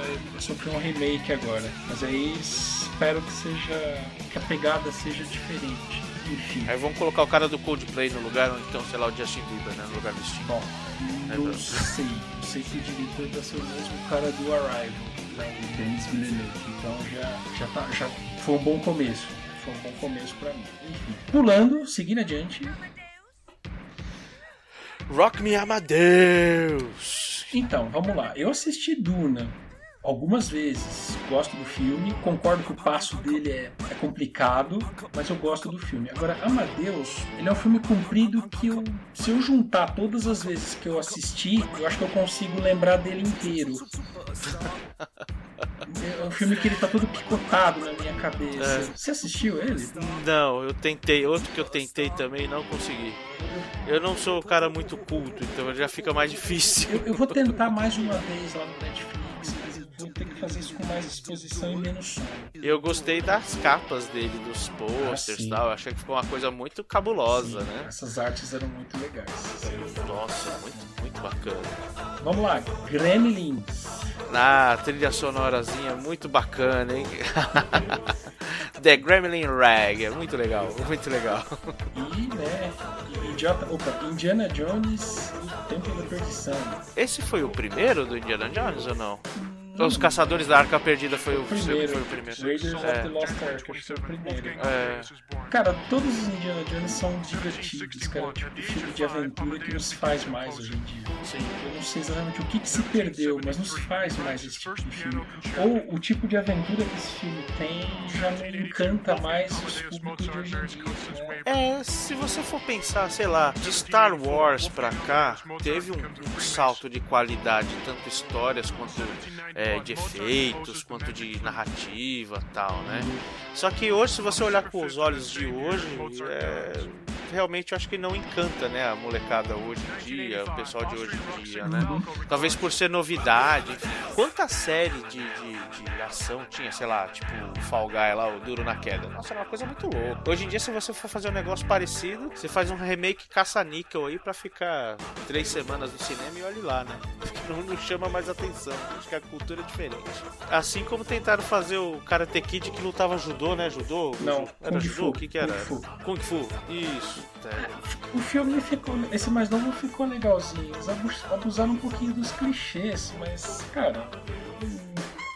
Vai, sofrer um remake agora. Mas aí espero que seja. que a pegada seja diferente. Enfim. Aí vamos colocar o cara do Coldplay no lugar, ou então, sei lá, o Justin Bieber, né? No lugar do Sting. Bom, É não verdade. sei. Eu sei que o diretor vai ser o mesmo cara do Arrival, né, o Denis Villeneuve. Então já, já, tá, já foi um bom começo. Foi um bom começo pra mim. Enfim. Pulando, seguindo adiante. Rock Me Amadeus! Então, vamos lá. Eu assisti Duna algumas vezes. Gosto do filme. Concordo que o passo dele é, é complicado, mas eu gosto do filme. Agora, Amadeus, ele é um filme comprido que eu, se eu juntar todas as vezes que eu assisti, eu acho que eu consigo lembrar dele inteiro. É um filme que ele tá todo picotado na minha cabeça. Você assistiu ele? Não, eu tentei. Outro que eu tentei também não consegui. Eu não sou um cara muito culto, então já fica mais difícil. Eu, eu vou tentar mais uma vez lá no Netflix, vou ter que fazer isso com mais exposição e menos som. Eu gostei das capas dele, dos Ah, posters sim. e tal. Eu achei que ficou uma coisa muito cabulosa, né? Essas artes eram muito legais. Nossa, muito, muito bacana. Vamos lá, Gremlins. Ah, trilha sonorazinha muito bacana, hein? The Gremlin Rag, é muito legal, muito legal. E, né, Idiota, opa, Indiana Jones e o Templo da Perdição. Esse foi o primeiro do Indiana Jones ou não? Os Caçadores da Arca Perdida foi o, Primeiro, foi o primeiro. Raiders of the É, Lost Ark, acho que foi o primeiro. é, Cara, todos os Indiana Jones são divertidos, cara. O tipo de filme de aventura que não se faz mais hoje em dia. Eu não sei exatamente o que, que se perdeu, mas não se faz mais esse tipo de filme. Ou o tipo de aventura que esse filme tem já não encanta mais os públicos de hoje em dia. Né? É, se você for pensar, sei lá, de Star Wars pra cá, teve um, um salto de qualidade, tanto histórias quanto é, de efeitos, quanto de narrativa tal, né? Só que hoje, se você olhar com os olhos de hoje, é, realmente eu acho que não encanta, né? A molecada hoje em dia, o pessoal de hoje em dia, né? Talvez por ser novidade. Quanta série de, de, de ação tinha, sei lá, tipo o Fall Guy lá, o Duro na Queda? Nossa, era uma coisa muito louca. Hoje em dia, se você for fazer um negócio parecido, você faz um remake caça-níquel aí pra ficar três semanas no cinema e olhe lá, né? Não, não chama mais atenção. Acho que a cultura é diferente. Assim como tentaram fazer o Karate Kid que lutava judô, né? Judô? Não, Era Kung judô? Fu, O que que era? Kung Kung Fu. Isso. O filme ficou. Esse mais novo ficou legalzinho. Eles abus- abusaram um pouquinho dos clichês, mas, cara.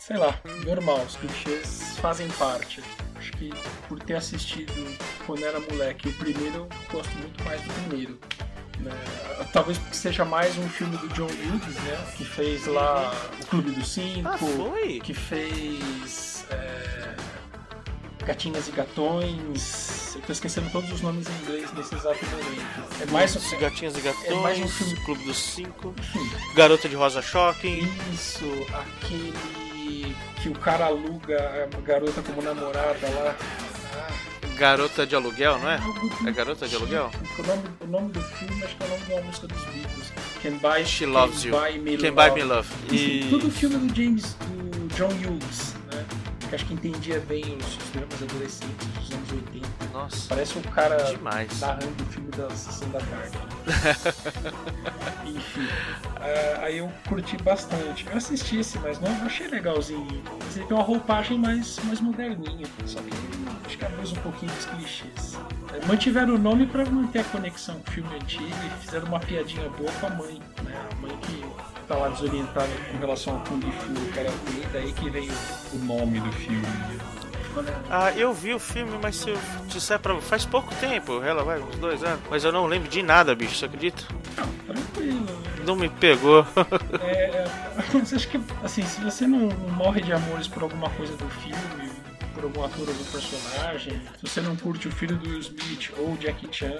Sei lá, normal, os clichês fazem parte. Acho que por ter assistido quando era moleque o primeiro, eu gosto muito mais do primeiro. né? Talvez porque seja mais um filme do John Hughes, né? Que fez lá o Clube dos Cinco, Ah, foi? que fez é, Gatinhas e Gatões. Eu tô esquecendo todos os nomes em inglês nesse exato momento. É mais Os Gatinhas e Gatões, é mais um filme- Clube dos Cinco, enfim, Garota de Rosa Shocking. isso, aquele que o cara aluga a garota como namorada lá. Garota de Aluguel, não é? É Garota de Aluguel? O nome, o nome do filme acho que é o nome de uma música dos Beatles. Can Buy, She Can Loves You. Buy Me Can Love. Buy Me Love. E... Tudo filme do James, do John Hughes? Que acho que entendia bem os, os dramas adolescentes dos anos 80. Nossa, Parece o cara demais. narrando o filme da sessão da tarde. Enfim, ah, aí eu curti bastante. Eu assisti esse mais novo, eu achei legalzinho. Mas ele tem uma roupagem mais, mais moderninha. Só que acho que abusa um pouquinho dos clichês. É, Mantiveram o nome pra manter a conexão com o filme antigo e fizeram uma piadinha boa com a mãe, né? A mãe que tá lá desorientada com relação ao Kung Fu Karate, daí que veio o nome do filme. Ah, eu vi o filme, mas se eu disser pra. Faz pouco tempo, ela vai, uns dois anos. Mas eu não lembro de nada, bicho, você acredita? Não, tranquilo. Não me pegou. É, mas acho que, assim, se você não morre de amores por alguma coisa do filme, por algum ator ou personagem, se você não curte o filho do Will Smith ou o Jackie Chan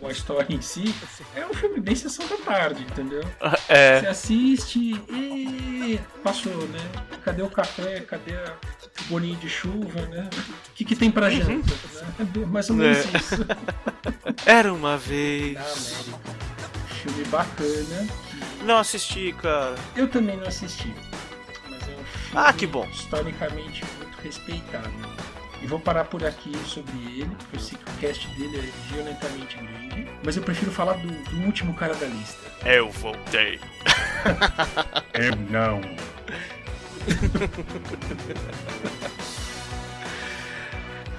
ou a história em si, é um filme bem sessão da tarde, entendeu? Você é. assiste e passou, né? Cadê o café? Cadê a o bolinho de chuva, né? O que, que tem pra janta? Né? Mais ou menos É. isso. Era uma vez. Na América. Filme bacana. Não assisti, cara. Eu também não assisti. Mas é um filme Ah, que bom. historicamente respeitado. E vou parar por aqui sobre ele, porque eu sei que o cast dele é violentamente grande. Mas eu prefiro falar do, do último cara da lista. Eu voltei. Eu não.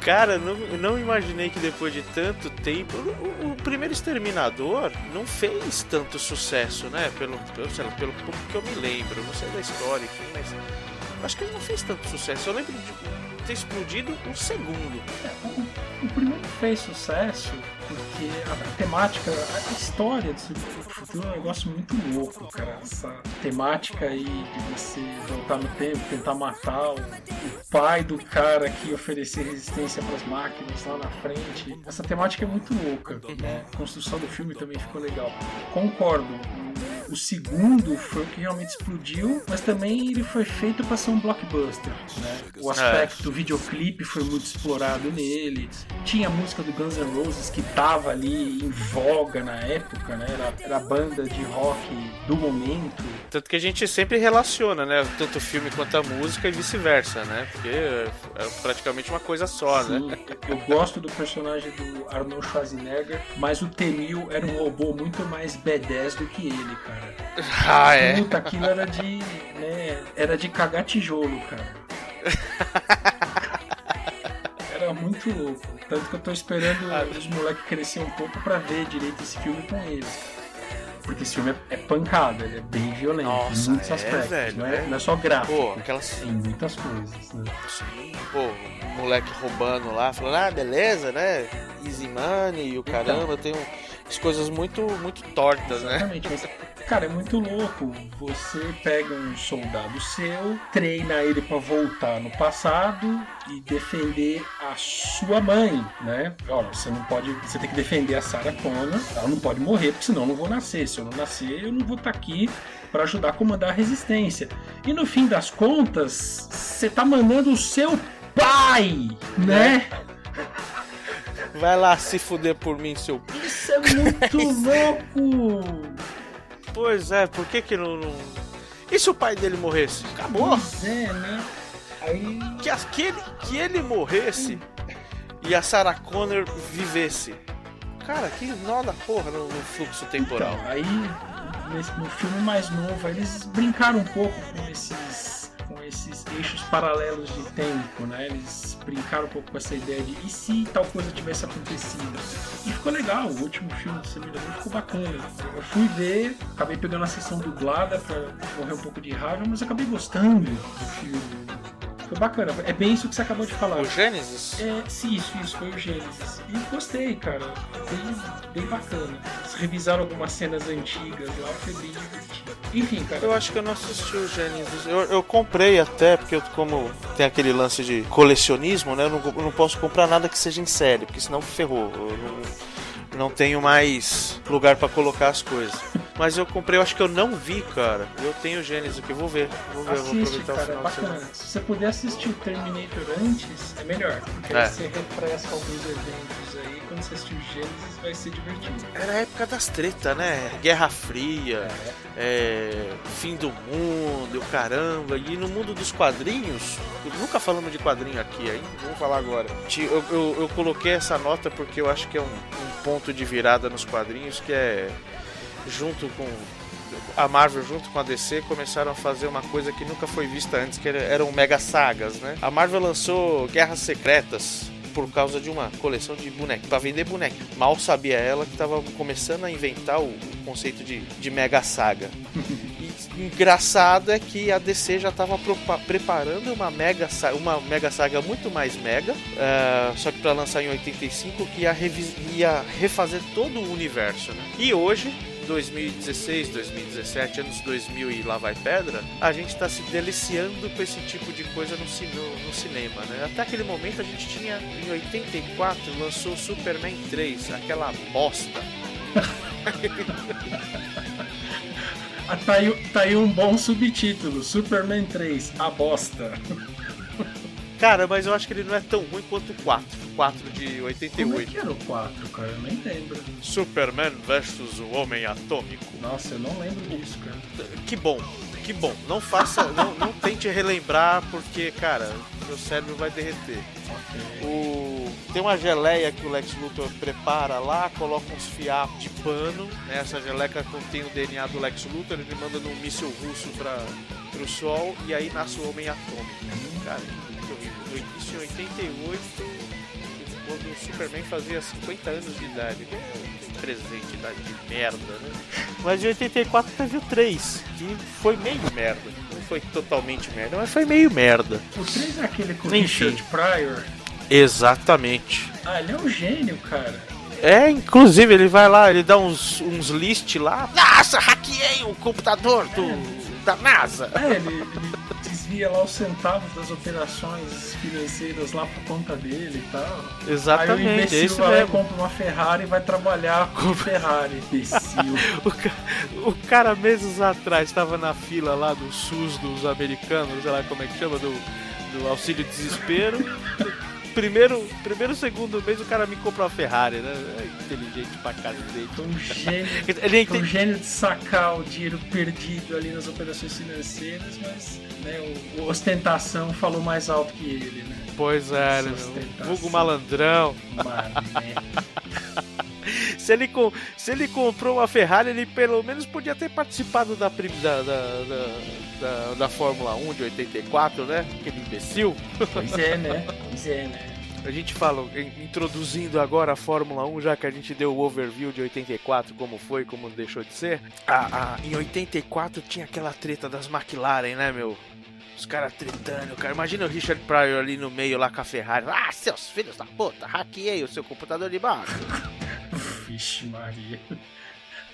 Cara, não, não imaginei que depois de tanto tempo. O, o- primeiro Exterminador não fez tanto sucesso, né? Pelo, pelo, sei lá, pelo pouco que eu me lembro. Não sei da história, enfim, mas. Acho que ele não fez tanto sucesso. Eu lembro de ter explodido o segundo. O, o primeiro fez sucesso porque a, a temática, a, história do Substituto do Futuro é um negócio muito louco, cara. Essa temática aí de você voltar no tempo, tentar matar o, o pai do cara que oferecer resistência para as máquinas lá na frente. Essa temática é muito louca. Né? A construção do filme também ficou legal. Concordo. O segundo foi o que realmente explodiu, mas também ele foi feito para ser um blockbuster. Né? O aspecto do videoclipe foi muito explorado nele. Tinha a música do Guns N' Roses que tava ali em voga na época, né? Era, era a banda de rock do momento. Tanto que a gente sempre relaciona, né? Tanto o filme quanto a música e vice-versa, né? Porque é praticamente uma coisa só, né? Sim, eu gosto do personagem do Arnold Schwarzenegger, mas o Temil era um robô muito mais B10 do que ele, cara. Ah, é. Puta, aquilo era de. Né, era de cagar tijolo, cara. Era muito louco. Tanto que eu tô esperando os moleques crescer um pouco pra ver direito esse filme com eles. Porque esse filme é, é pancada, ele é bem violento Nossa, em muitos é, aspectos. velho, não, é, é. não é só gráfico. Pô, aquelas. Tem muitas coisas, né? Sim, pô, o moleque roubando lá, falando, ah, beleza, né? Easy money e o caramba, tem um, as coisas muito, muito tortas, né? Exatamente, mas, cara, é muito louco. Você pega um soldado seu, treina ele pra voltar no passado e defender a sua mãe, né? Olha, você não pode, você tem que defender a Sarah Connor, ela não pode morrer, porque senão eu não vou nascer. Se eu não nascer, eu não vou estar aqui pra ajudar a comandar a resistência. E no fim das contas, você tá mandando o seu pai, né? Vai lá se fuder por mim, seu. Isso é muito louco! Pois é, por que que não. não- E se o pai dele morresse? Acabou! Pois é, né? Aí Que, as- que, ele, morresse e a Sarah Connor vivesse. Cara, que nó da porra no, no fluxo temporal. Então, aí nesse, no filme mais novo, eles brincaram um pouco com esses, com esses eixos paralelos de tempo, né? Eles brincaram um pouco com essa ideia de e se tal coisa tivesse acontecido? E ficou legal, o último filme do Seminador ficou bacana. Eu fui ver, acabei pegando a sessão dublada pra morrer um pouco de raiva, mas acabei gostando do filme. Ficou bacana. É bem isso que você acabou de falar. O Gênesis? É, sim, isso, isso, foi o Gênesis. E gostei, cara. Bem, bem bacana. Eles revisaram algumas cenas antigas lá, foi bem divertido. Enfim, cara. Eu acho que eu não assisti o Gênesis. Eu, eu comprei até, porque eu, como tem aquele lance de colecionismo, né? Eu não, eu não posso comprar nada que seja em série, porque senão ferrou. Eu não, não tenho mais lugar pra colocar as coisas. Mas eu comprei, eu acho que eu não vi, cara. Eu tenho Gênesis aqui, vou ver. Vou ver, vou Assiste, aproveitar o cara, é final semana. bacana. Se você puder assistir o Terminator antes, é melhor. Porque É. aí você refresca alguns eventos aí. Você assistir o Gênesis, vai ser divertido. Era a época das tretas, né? Guerra Fria, é, fim do mundo, o caramba. E no mundo dos quadrinhos, nunca falamos de quadrinho aqui, hein? Vamos falar agora. Eu, eu, eu coloquei essa nota porque eu acho que é um, um ponto de virada nos quadrinhos que é junto com a Marvel junto com a DC começaram a fazer uma coisa que nunca foi vista antes, que era- eram mega sagas, né? A Marvel lançou Guerras Secretas por causa de uma coleção de bonecos, para vender boneco. Mal sabia ela que estava começando a inventar o, conceito de, de mega saga. E engraçado é que a DC já estava preparando uma mega, sa- uma mega saga muito mais mega, eh, só que para lançar em 85, que ia, ia refazer todo o universo. Né? E hoje, 2016, 2017, anos 2000 e lá vai pedra, a gente está se deliciando com esse tipo de coisa no, no- no cinema. Né? Até aquele momento a gente tinha, em 84, lançou Superman 3, aquela bosta. Ah, tá, aí, tá aí um bom subtítulo: Superman 3, a bosta. Cara, mas eu acho que ele não é tão ruim quanto o 4. 4 de Como é 88. que era o 4, cara? Eu nem lembro. Superman versus o Homem Atômico. Nossa, eu não lembro disso, cara. Que bom, que bom. Não faça, não, não tente relembrar, porque, cara, seu cérebro vai derreter. O... Tem uma geleia que o Lex Luthor prepara lá, coloca uns fiapos de pano. né? Essa geleca contém o DNA do Lex Luthor, ele manda num míssil russo para pro Sol e aí nasce o Homem Atômico. Cara, que em 88, quando o Superman fazia 50 anos de idade. Que presente de idade de merda, né? Mas em 84 teve o 3, que foi meio merda. Não foi totalmente merda, mas foi meio merda. O 3 é aquele com o Enfim. Richard Pryor. Exatamente. Ah, ele é um gênio, cara. É, inclusive ele vai lá, ele dá uns, uns list lá. Nossa, hackeei o computador do, da NASA. É, ele, ele desvia lá os centavos das operações financeiras lá por conta dele e tal. Aí o Exatamente, é imbecil isso vai lá mesmo. compra uma Ferrari e vai trabalhar com Ferrari, imbecil. O, ca- o cara meses atrás estava na fila lá do SUS dos americanos, sei lá como é que chama, do, do auxílio desespero. Primeiro, primeiro, segundo mês o cara me compra uma Ferrari, né? É inteligente pra cacete. Um gênio, Ele foi um gênio de sacar o dinheiro perdido ali nas operações financeiras, mas né, o, o ostentação falou mais alto que ele, né? Pois é, né. Vulgo malandrão. Mané. Se ele, com- se ele comprou uma Ferrari, ele pelo menos podia ter participado da, da, da, da, Fórmula 1 de 84, né? Aquele imbecil. Pois é, né? Pois é, né? A gente fala, in- introduzindo agora a Fórmula 1, já que a gente deu o overview de 84, como foi, como deixou de ser. A, a- em 84 tinha aquela treta das McLaren, né, meu? Os caras tretando, cara. Imagina o Richard Pryor ali no meio lá com a Ferrari. Ah, seus filhos da puta, hackeei o seu computador de baixo. Vixe, Maria.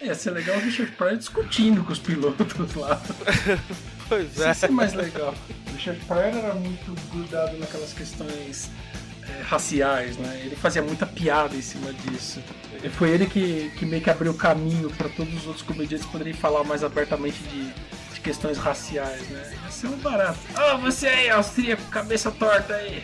Ia ser legal o Richard Pryor discutindo com os pilotos lá. Pois Isso é. ia ser mais legal. O Richard Pryor era muito grudado naquelas questões é, raciais, né? Ele fazia muita piada em cima disso. Foi ele que, que meio que abriu caminho para todos os outros comediantes poderem falar mais abertamente de questões raciais, né? Ia ser um barato. Ah, você aí, austríaco, cabeça torta aí.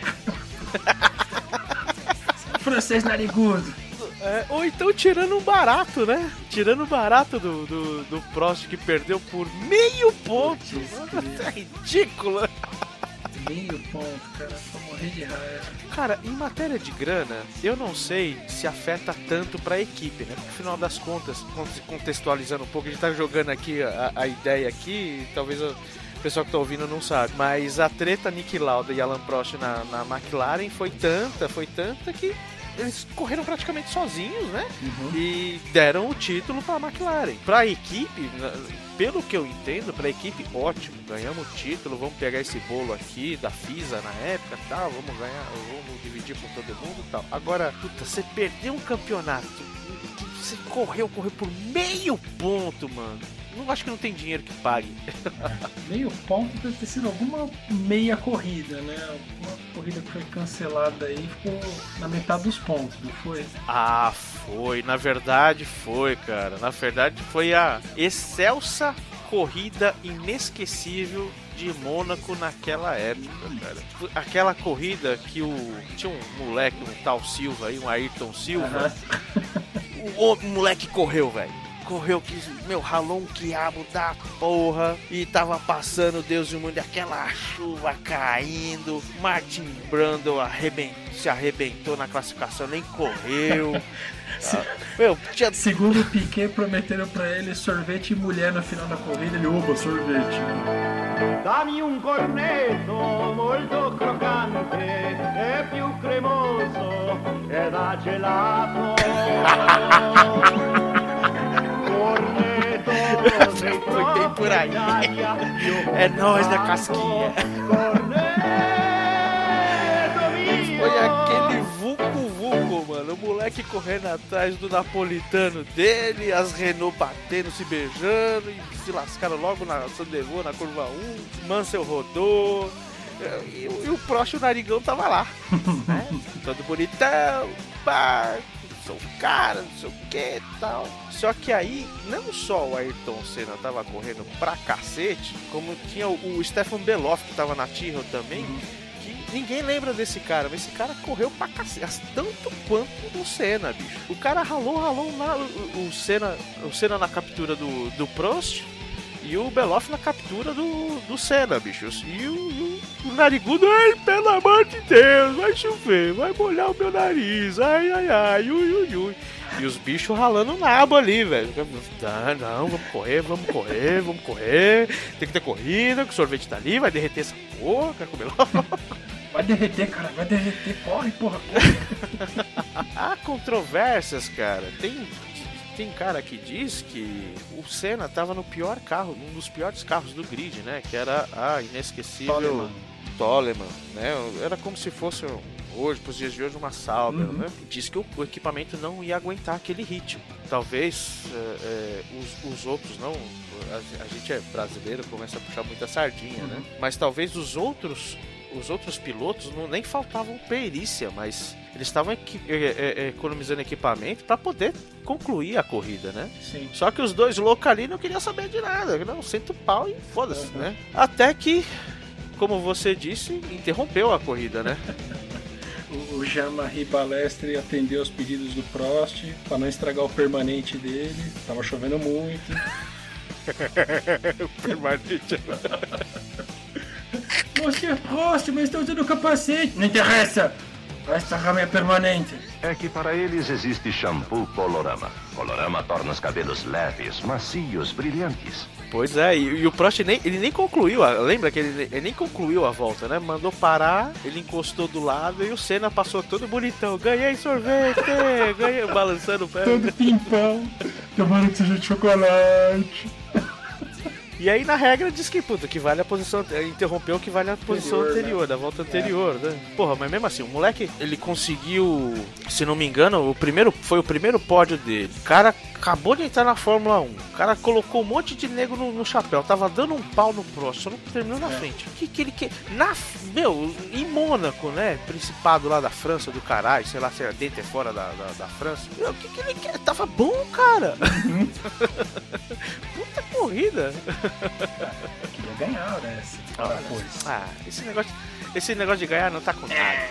Francês narigudo. É, ou então tirando um barato, né? Tirando um barato do, do, do Prost que perdeu por meio ponto. Mano, é ridículo. Meio ponto, cara, pra morrer de raiva. Cara, em matéria de grana, eu não sei se afeta tanto pra equipe, né? Porque, afinal das contas, con- contextualizando um pouco, a gente tá jogando aqui a, a ideia aqui, talvez o pessoal que tá ouvindo não sabe. Mas a treta Nick Lauda e Alan Prost na, na McLaren foi tanta, foi tanta que eles correram praticamente sozinhos, né? E deram o título pra McLaren. Pra equipe, na- pelo que eu entendo, pra equipe, ótimo. Ganhamos o título, vamos pegar esse bolo aqui da FISA na época tal, vamos ganhar, vamos dividir com todo mundo e tal. Agora, puta, você perdeu um campeonato você correu, correu por meio ponto, mano. Não acho que não tem dinheiro que pague. Meio ponto deve ter sido alguma meia corrida, né? Alguma corrida que foi cancelada aí ficou na metade dos pontos, não foi? Ah, foi. Na verdade, foi, cara. Na verdade, foi a excelsa corrida inesquecível de Mônaco naquela época, cara. Aquela corrida que o tinha um moleque, um tal Silva aí, um Ayrton Silva. O, o moleque correu, velho. Correu que, meu, ralou um quiabo da porra e tava passando Deus e o mundo, aquela chuva caindo. Martin Brando arrebent, se arrebentou na classificação, nem correu. Ah, meu, tinha Segundo o Piquet, prometeram pra ele sorvete e mulher na final da corrida. Ele, oba, sorvete. Dammi un cornetto molto croccante e più cremoso e da gelato. Foi bem por aí. É nós da casquinha. Foi aquele vulco vulco, mano. O moleque correndo atrás do napolitano dele, as Renault batendo, se beijando e se lascaram logo na Sandevô, na curva 1. Mansell rodou. E, o- e o Prost e o Narigão tava lá. né? Todo bonitão, pá, sou o cara, não sei o que e tal. Só que aí, não só o Ayrton Senna tava correndo pra cacete, como tinha o, o Stefan Beloff que tava na Tyrrell também, que ninguém lembra desse cara, mas esse cara correu pra cacete, tanto quanto o Senna, bicho. O cara ralou, ralou na, o, o Senna, o Senna na captura do, do Prost e o Beloff na captura do, do Senna, bicho. E o, e o, o narigudo, ai, pelo amor de Deus, vai chover, vai molhar o meu nariz, ai, ai, ai, ui, ui, ui. E os bichos ralando o nabo ali, velho. Não, não, vamos correr, vamos correr, vamos correr. Tem que ter corrida, que o sorvete tá ali, vai derreter essa porra, quero comer logo. Vai derreter, cara, vai derreter. Corre, porra, corre. Há controvérsias, cara. Tem, tem cara que diz que o Senna tava no pior carro, um dos piores carros do grid, né? Que era a inesquecível Toleman. Toleman, né? Era como se fosse hoje, pros dias de hoje, uma Sauber, Uhum. né? Diz que o, o equipamento não ia aguentar aquele ritmo. Talvez é, é, os, os outros não. A, a gente é brasileiro, começa a puxar muita sardinha, né? Mas talvez os outros os outros pilotos não, nem faltavam perícia, mas eles estavam equi- é, é, é, economizando equipamento para poder concluir a corrida, né? Sim. Só que os dois loucos ali não queriam saber de nada, não, senta o pau e foda-se, né? Até que, como você disse, interrompeu a corrida, né? O, o Jean-Marie Balestre atendeu os pedidos do Prost pra não estragar o permanente dele. Tava chovendo muito. Permanente. Você, Prost, mas estou usando capacete. Não interessa. Vai estragar minha permanente. É que para eles existe shampoo Colorama. Colorama torna os cabelos leves, macios, brilhantes. Pois é, e, e o Prost nem, ele nem concluiu, a- lembra que ele, ele nem concluiu a volta, né? Mandou parar, ele encostou do lado e o Senna passou todo bonitão. Ganhei sorvete, ganhei, balançando o pé. Todo pimpão. Tomara que seja de chocolate. E aí, na regra, diz que, puta, que vale a posição. eh, Interrompeu que vale a posição Anterior, anterior, né? da volta anterior, né? Porra, mas mesmo assim, o moleque, ele conseguiu, se não me engano, o primeiro foi o primeiro pódio dele. O cara acabou de entrar na Fórmula 1. O cara colocou um monte de nego no, no chapéu. Tava dando um pau no próximo, só não terminou na frente. O que, que ele quer? Na, meu, em Mônaco, né? Principado lá da França, do caralho, sei lá se é dentro ou fora da, da, da França. Meu, o que, que ele quer? Tava bom, cara. Puta corrida. Queria ganhar dessa. Ah. Ah, esse negócio, esse negócio de ganhar não tá com nada.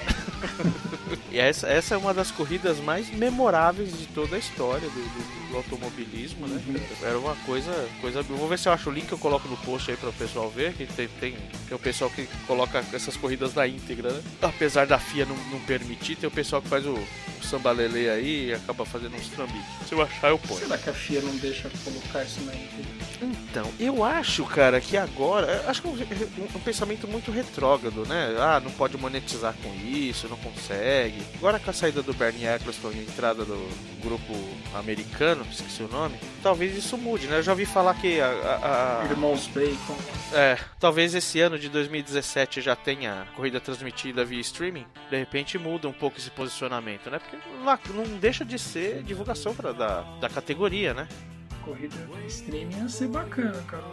e essa, essa é uma das corridas mais memoráveis de toda a história do, do- do automobilismo, né? Era uma coisa, coisa. eu Vou ver se eu acho o link que eu coloco no post aí para o pessoal ver. Que tem, tem, tem o pessoal que coloca essas corridas na íntegra, né? Apesar da FIA não, não permitir, tem o pessoal que faz o, o sambalele aí e acaba fazendo uns trambiques. Se eu achar, eu ponho. Será que a FIA não deixa colocar isso na íntegra? Então, eu acho, cara, que agora. Acho que é um, um pensamento muito retrógrado, né? Ah, não pode monetizar com isso, não consegue. Agora com a saída do Bernie Eccleston e a entrada do grupo americano, esqueci o nome, talvez isso mude, né? Eu já ouvi falar que a. a- a- Irmãos Bacon. é, talvez esse ano de 2017 já tenha corrida transmitida via streaming. De repente muda um pouco esse posicionamento, né? Porque não deixa de ser divulgação pra, da, da categoria, né? corrida streaming ia ser bacana, cara.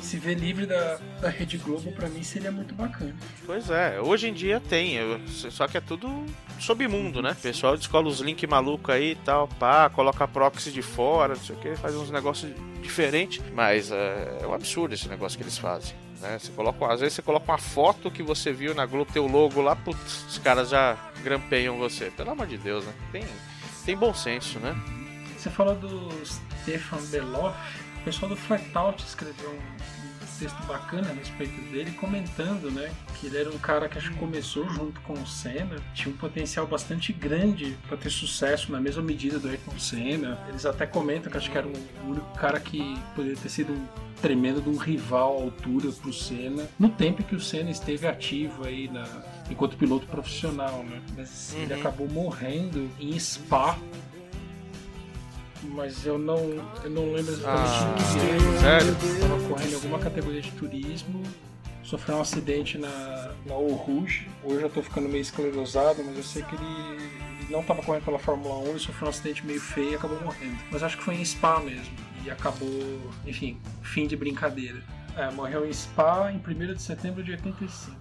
Se ver livre da, da Rede Globo, pra mim seria muito bacana. Pois é, hoje em dia tem, só que é tudo submundo, né? O pessoal descola os links malucos aí e tal, pá, coloca proxy de fora, não sei o que, faz uns negócios diferentes, mas é, é um absurdo esse negócio que eles fazem. Né? Você coloca, às vezes você coloca uma foto que você viu na Globo, teu logo lá, putz, os caras já grampeiam você. Pelo amor de Deus, né? Tem, tem bom senso, né? Você falou do Stefan Beloff. O pessoal do Flatout escreveu um, texto bacana a respeito dele, comentando, né, que ele era um cara que acho que começou junto com o Senna, tinha um potencial bastante grande para ter sucesso na mesma medida do Ayrton Senna. Eles até comentam que acho que era o único cara que poderia ter sido um tremendo de um rival à altura pro Senna, no tempo que o Senna esteve ativo aí na, enquanto piloto profissional, né? Mas ele Uhum. acabou morrendo em Spa mas eu não, eu não lembro exatamente Ah, o que era. sério? Estava correndo em alguma categoria de turismo, sofreu um acidente na, na Eau Rouge. Hoje eu já tô ficando meio esclerosado, mas eu sei que ele, ele não estava correndo pela Fórmula 1, ele sofreu um acidente meio feio e acabou morrendo. Mas acho que foi em Spa mesmo. E acabou, enfim, fim de brincadeira. É, morreu em Spa em 1 de setembro de 85.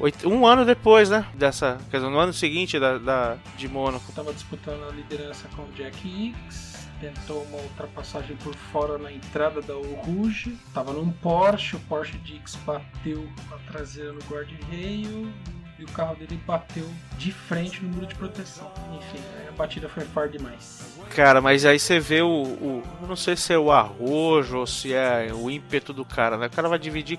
Oito- Um ano depois, né? Dessa. Quer dizer, no ano seguinte da, da, de Mônaco. Estava disputando a liderança com o Jack Hicks, tentou uma ultrapassagem por fora na entrada da Rouge, estava num Porsche, o Porsche Hicks bateu a traseira no guarda-reio e o carro dele bateu de frente no muro de proteção. Enfim, a batida foi forte demais. Cara, mas aí você vê o, o- não sei se é o arrojo ou se é o ímpeto do cara, né? O cara vai dividir.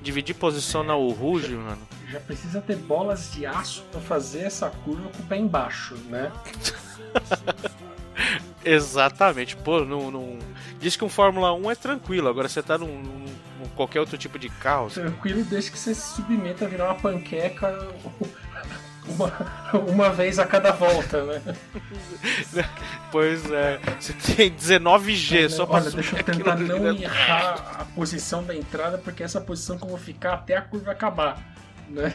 Dividir posição na Uruge, mano. Já precisa ter bolas de aço para fazer essa curva com o pé embaixo, né? Exatamente. Pô, não, não... Diz que um Fórmula 1 é tranquilo, agora você tá num, num- qualquer outro tipo de carro. Tranquilo, desde que você se submeta a virar uma panqueca uma, uma vez a cada volta, né? Pois é. Você tem 19G só pra Olha, deixa eu tentar não né? errar a posição da entrada, porque é essa posição que eu vou ficar até a curva acabar, né?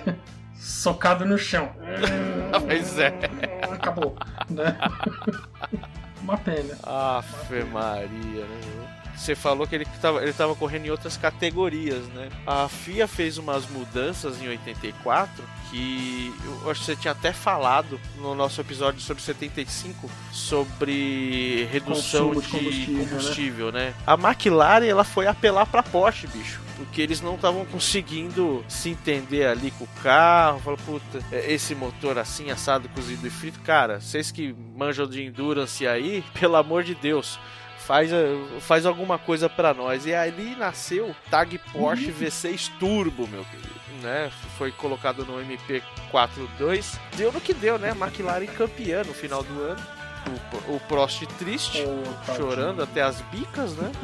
Socado no chão. Pois é. Acabou, né? Uma pena. Afe Maria, né? Você falou que ele tava, ele tava correndo em outras categorias, né? A FIA fez umas mudanças em 84 que eu acho que você tinha até falado no nosso episódio sobre 75 sobre redução Consumo de de combustível, combustível, né? A McLaren ela foi apelar pra Porsche, bicho. Porque eles não estavam conseguindo se entender ali com o carro. Falou, puta, é, esse motor assim, assado, cozido e frito. Cara, vocês que manjam de endurance aí, pelo amor de Deus, faz, eh, faz alguma coisa pra nós. E ali nasceu Tag Porsche V6 Turbo, meu querido. Né? Foi colocado no MP42. Deu no que deu, né? McLaren campeã no final do ano. O, o Prost triste tadinho. chorando até as bicas, né?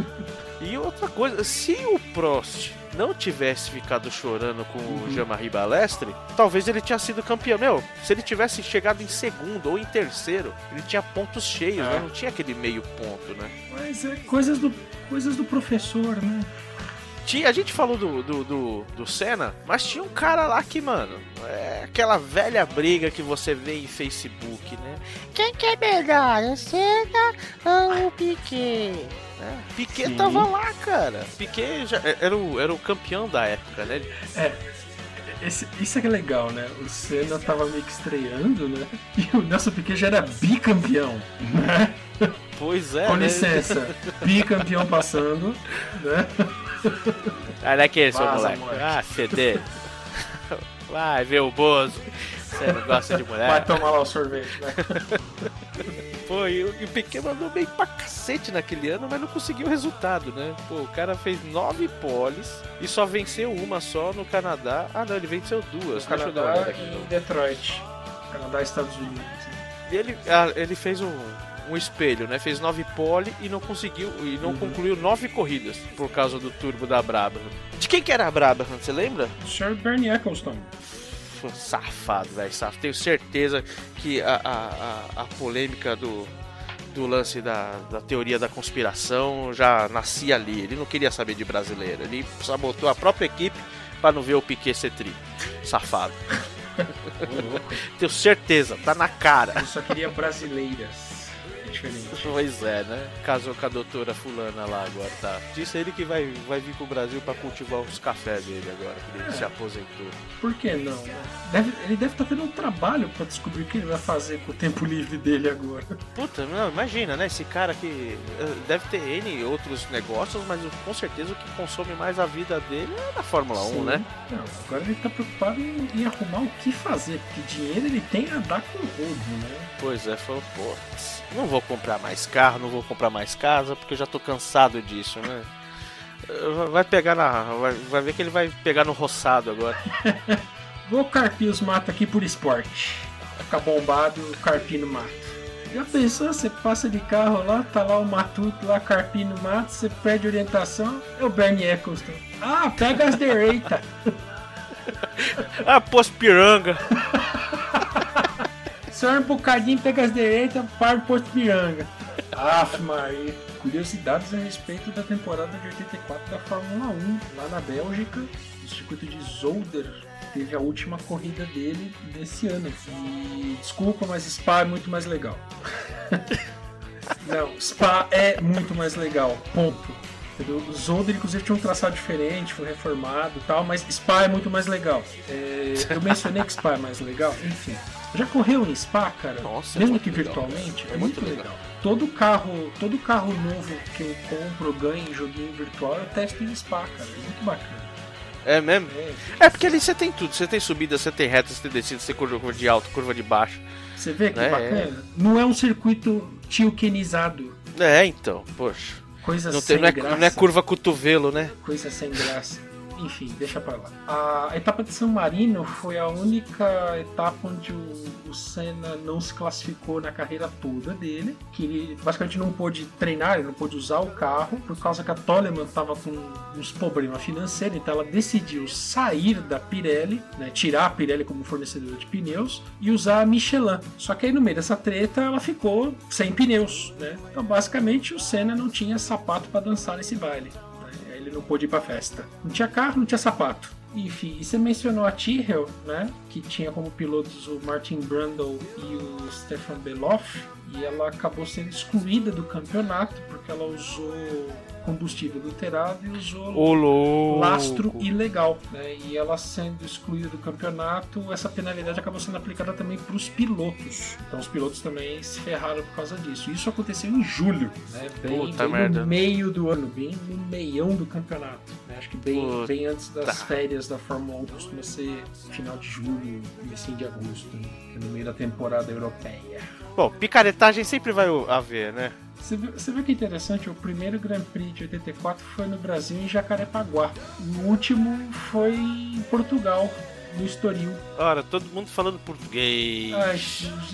E outra coisa, se o Prost não tivesse ficado chorando com o Jean-Marie Balestre, talvez ele tinha sido campeão. Meu, se ele tivesse chegado em segundo ou em terceiro, ele tinha pontos cheios, É. né? Não tinha aquele meio ponto, né? Mas é coisas do, coisas do professor, né? Tinha, a gente falou do, do, do, do Senna, mas tinha um cara lá que, mano, é aquela velha briga que você vê em Facebook, né? Quem que é melhor, o Senna ou o Piquet? É, Piquet Sim. tava lá, cara. Piquet já, era, o, era o campeão da época, né? É, esse- isso é que é legal, né? O Senna tava meio que estreando, né? E o Nelson Piquet já era bicampeão, né? Pois é, Com né? licença, bicampeão passando, né? Olha aqui, seu Vaza, moleque. moleque. Ah, CD. Vai ver o Bozo. Você não gosta de mulher? Vai tomar lá o sorvete, né? Pô, e, o- Piquet mandou bem pra cacete naquele ano, mas não conseguiu resultado, né? Pô, o cara fez nove poles e só venceu uma só no Canadá. Ah, não, ele venceu duas. Deixa eu dar uma olhada Canadá aqui. e Detroit. Canadá e Estados Unidos. E ele, ah, ele fez um, um espelho, né? Fez nove pole e não conseguiu, e não concluiu nove corridas por causa do turbo da Brabham. De quem que era a Brabham, você lembra? Sr. Bernie Eccleston. Pô, Safado, velho, safado. Tenho certeza que a, a, a, a polêmica do, do lance da, da teoria da conspiração já nascia ali. Ele não queria saber de brasileiro. Ele sabotou a própria equipe para não ver o Piquet ser tri. Safado. Tenho certeza, tá na cara. Ele só queria brasileiras. Diferente. Pois é, né? Casou com a doutora fulana lá agora, tá? Disse ele que vai, vai vir pro Brasil pra cultivar os cafés dele agora, que ele É. se aposentou. Por que não? Deve- ele deve estar tendo um trabalho pra descobrir o que ele vai fazer com o tempo livre dele agora. Puta, não, imagina, né? Esse cara que eh, deve ter N outros negócios, mas o- com certeza o que consome mais a vida dele é na Fórmula 1, Sim. né? Não, agora ele tá preocupado em, em arrumar o que fazer, porque dinheiro ele tem a dar com roubo, né? Pois é, falou, pô, não vou comprar mais carro, não vou comprar mais casa, porque eu já tô cansado disso, né? Vai pegar na. Vai, vai ver que ele vai pegar no roçado agora. Vou carpir os matos aqui por esporte. Ficar bombado, carpir no mato. Já pensou, você passa de carro lá, tá lá o matuto lá carpindo o mato, você pede orientação, é o Bernie Eccleston. Ah, pega as direitas. Ah, posto piranga! Só um bocadinho, pega as direitas, para o posto Piranga. Aff, Maria. Curiosidades a respeito da temporada de 84 da Fórmula 1, lá na Bélgica, no circuito de Zolder. Teve a última corrida dele desse ano. E desculpa, mas Spa é muito mais legal. Não, Spa é muito mais legal. Ponto. Entendeu? Zolder, inclusive, tinha um traçado diferente, foi reformado e tal, mas Spa é muito mais legal. É, eu mencionei que Spa é mais legal, enfim. Já correu em Spa, cara? Nossa, é Mesmo muito que legal. virtualmente? É, É muito, muito legal. legal. Todo carro, todo carro novo que eu compro, ganho em joguinho virtual, eu testo em Spa, cara. É muito bacana. É mesmo? É, É porque ali você tem tudo, você tem subida, você tem reta, você tem descida, você tem curva de alto, curva de baixo. você vê que É, bacana? Não é um circuito tilkenizado. É, então, poxa. Coisa Não, sem tem, não, é, graça. não é curva cotovelo, né? coisa sem graça. Enfim, deixa pra lá. A etapa de San Marino foi a única etapa onde o, o Senna não se classificou na carreira toda dele, que ele basicamente não pôde treinar, ele não pôde usar o carro, por causa que a Toleman estava com uns problemas financeiros, então ela decidiu sair da Pirelli, né, tirar a Pirelli como fornecedora de pneus e usar a Michelin. Só que aí no meio dessa treta ela ficou sem pneus, né? Então basicamente o Senna não tinha sapato para dançar nesse baile. Ele não pôde ir pra festa. Não tinha carro, não tinha sapato. Enfim, e você mencionou a Tyrrell, né? Que tinha como pilotos o Martin Brundle e o Stefan Beloff. E ela acabou sendo excluída do campeonato porque ela usou combustível adulterado e usou louco. lastro ilegal. Né? E ela sendo excluída do campeonato, essa penalidade acabou sendo aplicada também para os pilotos. Então os pilotos também se ferraram por causa disso. Isso aconteceu em julho, né? bem, Puta bem merda. no meio do ano, bem no meião do campeonato. né? Acho que bem, Puta. bem antes das férias da Fórmula 1, que costuma ser final de julho, comecinho de agosto, né? no meio da temporada europeia. Bom, picaretagem sempre vai haver, né? Você vê, você vê que interessante, o primeiro Grand Prix de 84 foi no Brasil, em Jacarepaguá. O último foi em Portugal, no Estoril. Ora, todo mundo falando português. Ah,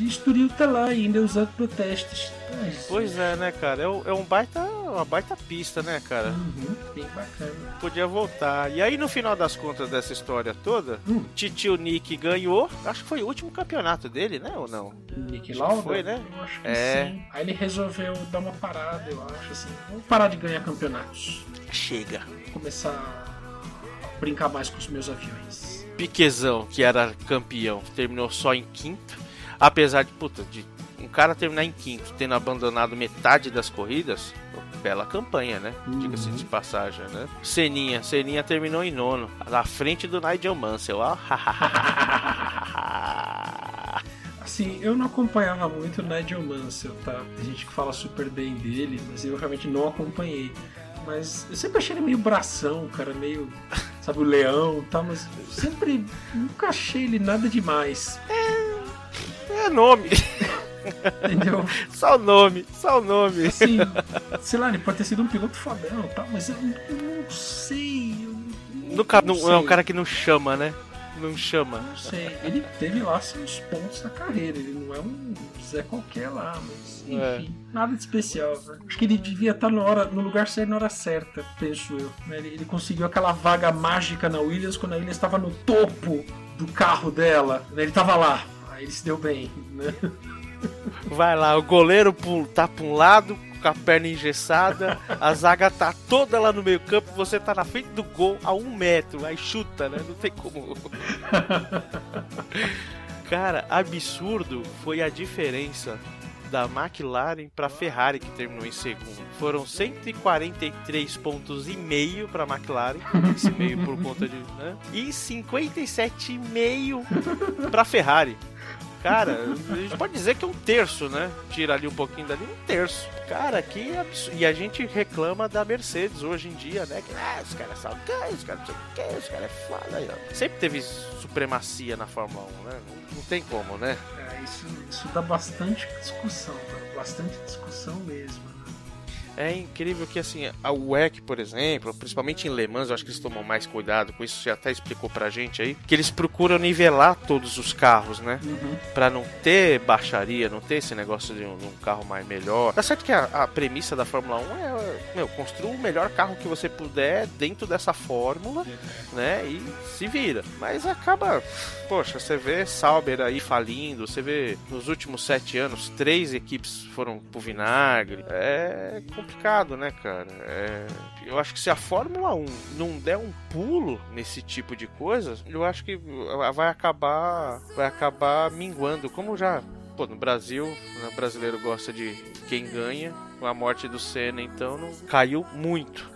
Estoril tá lá ainda usando protestos. Ah, Pois é, né, cara? É, é um baita, uma baita pista, né, cara? Uhum, bem bacana. Podia voltar. E aí, no final das contas dessa história toda, Hum. Titio Nick ganhou. Acho que foi o último campeonato dele, né? Ou não? Nick Lauda? foi, né? Eu acho que É. sim. Aí ele resolveu dar uma parada, eu acho, assim. Vou parar de ganhar campeonatos. Chega. Vou começar a brincar mais com os meus aviões. Piquezão, que era campeão, terminou só em quinto. Apesar de, puta, de um cara terminar em quinto, tendo abandonado metade das corridas, bela campanha, né? Diga-se de passagem, né? Seninha, Seninha terminou em nono, na frente do Nigel Mansell, ó. Assim, eu não acompanhava muito o Nigel Mansell, tá? Tem gente que fala super bem dele, mas eu realmente não acompanhei. Mas eu sempre achei ele meio bração, cara, meio, sabe, o leão e tal, mas eu sempre nunca achei ele nada demais, é nome, entendeu? só o nome, só o nome. Assim, sei lá, ele pode ter sido um piloto fodão e tal, mas eu não, eu não sei. Eu não, Nunca, não, é um sei. cara que não chama, né? Não chama. Não sei. Ele teve lá seus pontos na carreira. Ele não é um Zé qualquer lá, mas É. enfim, nada de especial. Né? Acho que ele devia estar na hora, no lugar certo na hora certa, penso eu. né? Ele, ele conseguiu aquela vaga mágica na Williams quando a Williams estava no topo do carro dela. né? Ele estava lá. Aí ele se deu bem, né? Vai lá, o goleiro tá pra um lado, com a perna engessada, a zaga tá toda lá no meio campo, você tá na frente do gol a um metro, aí chuta, né? Não tem como. Cara, absurdo foi a diferença da McLaren para Ferrari, que terminou em segundo. Foram 143 pontos e meio para McLaren, esse meio por conta de, né? E 57,5 para Ferrari. Cara, a gente pode dizer que é um terço, né? Tira ali um pouquinho dali, um terço. Cara, que absurdo. E a gente reclama da Mercedes hoje em dia, né? Que ah, os caras são gay, os caras não sei o que, os caras é foda aí, ó. Sempre teve supremacia na Fórmula 1, né? Não, não tem como, né? É, isso, isso dá bastante discussão, cara. Bastante discussão mesmo. É incrível que assim, a WEC, por exemplo, principalmente em Le Mans, eu acho que eles tomam mais cuidado com isso, você até explicou pra gente aí, que eles procuram nivelar todos os carros, né? Pra não ter baixaria, não ter esse negócio de um, de um carro mais melhor. Tá certo que a, a premissa da Fórmula 1 é, meu, construa o melhor carro que você puder dentro dessa fórmula, né? E se vira. Mas acaba, poxa, você vê Sauber aí falindo, você vê nos últimos sete anos, três equipes foram pro vinagre. É complicado, né, cara? É, eu acho que se a Fórmula 1 não der um pulo nesse tipo de coisa, eu acho que vai acabar, vai acabar minguando, como já Pô, no Brasil, né, o brasileiro gosta de quem ganha. Com a morte do Senna, então, não caiu muito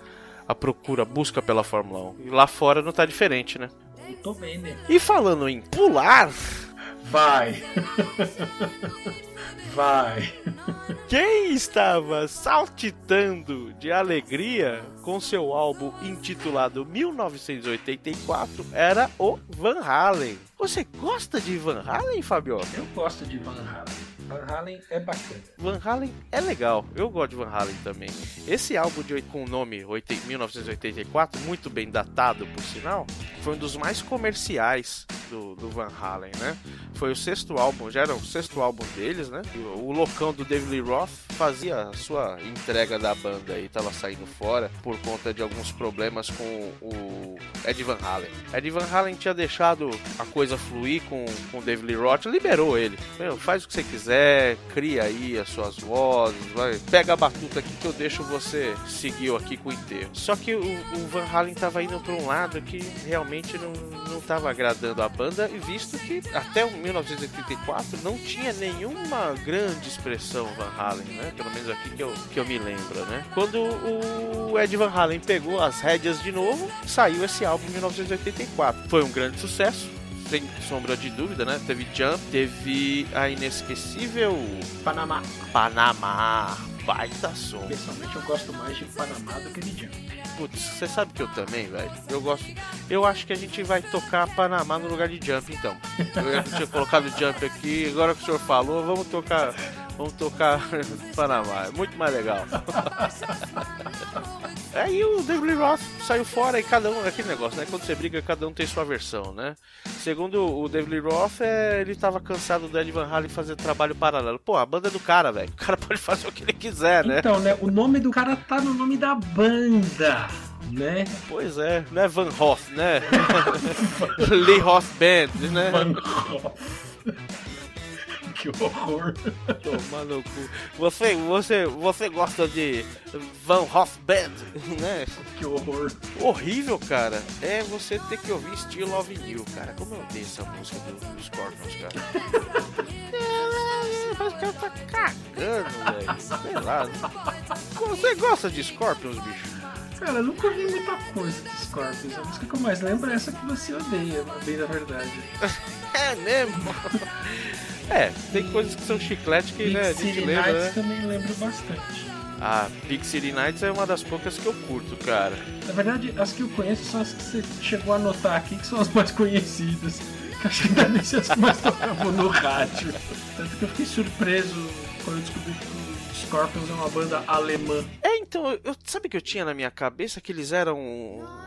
a procura, a busca pela Fórmula 1. E lá fora não tá diferente, né? Eu tô bem, né? E falando em pular, Vai! Vai! quem estava saltitando de alegria com seu álbum intitulado 1984 era o Van Halen. Você gosta de Van Halen, Fabio? Eu gosto de Van Halen. Van Halen é bacana. Van Halen é legal, eu gosto de Van Halen também. Esse álbum de, com o nome 8 1984, muito bem datado por sinal, foi um dos mais comerciais do, do Van Halen, né? Foi o sexto álbum, já era o sexto álbum deles, né? E o loucão do David Lee Roth fazia a sua entrega da banda aí, tava saindo fora por conta de alguns problemas com o Ed Van Halen. Ed Van Halen tinha deixado a coisa fluir com, com o David Lee Roth, liberou ele. Meu, faz o que você quiser, cria aí as suas vozes, vai, pega a batuta aqui que eu deixo você seguir aqui com o enterro. Só que o, o Van Halen tava indo pra um lado que realmente não, não tava agradando a banda, visto que até o 1984 não tinha nenhuma grande expressão Van Halen, né? Pelo menos aqui que eu, que eu me lembro, né? Quando o Ed Van Halen pegou as rédeas de novo, saiu esse álbum em 1984. Foi um grande sucesso, sem sombra de dúvida, né? Teve Jump, teve a inesquecível Panamá. Panamá, baita som. Pessoalmente eu gosto mais de Panamá do que de Jump. Putz, você sabe que eu também, velho. Eu gosto. Eu acho que a gente vai tocar Panamá no lugar de Jump, então. Eu tinha colocado Jump aqui, agora que o senhor falou, vamos tocar. Vamos tocar Panamá. É muito mais legal. Aí o David Lee Roth saiu fora e cada um, aquele negócio, né? Quando você briga, cada um tem sua versão, né? Segundo o David Lee Roth, é, ele tava cansado do Ed Van Halen fazer trabalho paralelo. Pô, a banda é do cara, velho. O cara pode fazer o que ele quiser, né? Então, né? O nome do cara tá no nome da banda, né? Pois é, não é Van Hoff, né? Lee Roth Band, né? Van Hoff. Que horror. Tomar no cu. Você, você, você gosta de Van Hoff Band, né? Que horror. Horrível, cara. É você ter que ouvir Still Love You, cara. Como eu odeio essa música do, dos Scorpions, cara. Que ela tá cagando, velho. Sei lá. Você gosta de Scorpions, bicho? Cara, eu nunca ouvi muita coisa de Scorpions. A música que eu mais lembro é essa que você odeia, bem da verdade. É mesmo? É, tem coisas que são chiclete que Big né, a gente lembra, Nights né? também lembro bastante. Ah, Big City Nights é uma das poucas que eu curto, cara. Na verdade, as que eu conheço são as que você chegou a anotar aqui, que são as mais conhecidas. Que acho que devem ser as que mais tocavam no rádio. Tanto que eu fiquei surpreso quando eu descobri que Scorpions é uma banda alemã. É, então, eu, sabe que eu tinha na minha cabeça que eles eram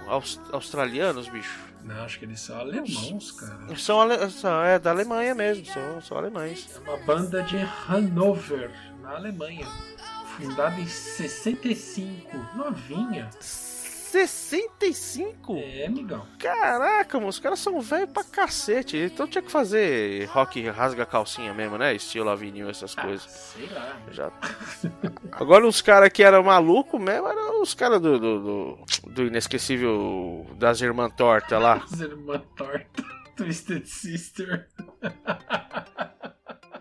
aus- australianos, bicho? Não, acho que eles são alemãos, cara. São, ale- são- é da Alemanha mesmo, são, são alemães. É uma banda de Hannover, na Alemanha. Fundada em 65. Novinha. 65? É, amigão. Caraca, mano, os caras são velhos pra cacete. Então tinha que fazer rock rasga calcinha mesmo, né? Estilo Avenue, essas coisas. Sei lá. Já... Agora os caras que eram maluco mesmo eram os caras do, do, do, do inesquecível das Irmãs Torta lá. As irmã torta. Twisted Sister.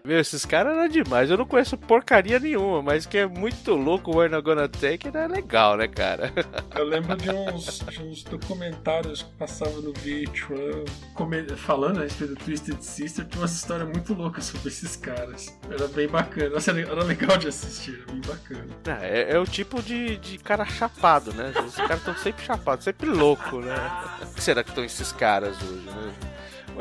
Meu, esses caras eram demais. Eu não conheço porcaria nenhuma, mas que é muito louco o We're Not Gonna Take It é legal, né, cara? Eu lembro de uns, de uns documentários que passavam no VH1 come- falando a respeito do Twisted Sister. Tinha uma história muito louca sobre esses caras. Era bem bacana. Nossa, era era legal de assistir, era bem bacana. Ah, É, é o tipo de, de cara chapado, né? Os caras estão sempre chapados, sempre louco, né? O que será que estão esses caras hoje, né?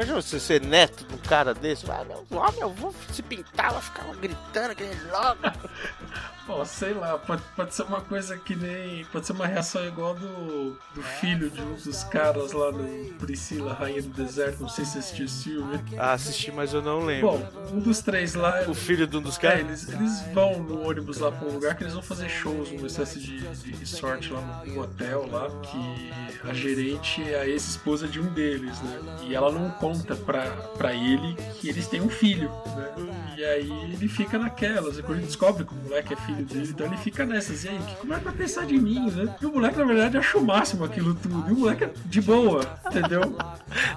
Imagina você ser neto de um cara desse. Ah, meu, ó, meu avô se pintava, ficava gritando, que nem louco. Pô, sei lá, pode, pode ser uma coisa que nem. Pode ser uma reação igual do, do filho de um dos caras lá no Priscila, Rainha do Deserto. Não sei se assistiu esse filme. Ah, assisti, mas eu não lembro. Bom, um dos três lá. o filho de um dos É, caras. eles, eles vão no ônibus lá pra um lugar que eles vão fazer shows, uma espécie de, de resort lá no, no hotel lá, que a gerente é a ex-esposa de um deles, né? E ela não conta pra, pra ele que eles têm um filho, né? E aí ele fica naquelas, e quando ele descobre que o moleque é filho dele, então ele fica nessas, e aí, o que o moleque vai pensar de mim, né? E o moleque, na verdade, acha o máximo aquilo tudo, e o moleque é de boa, entendeu?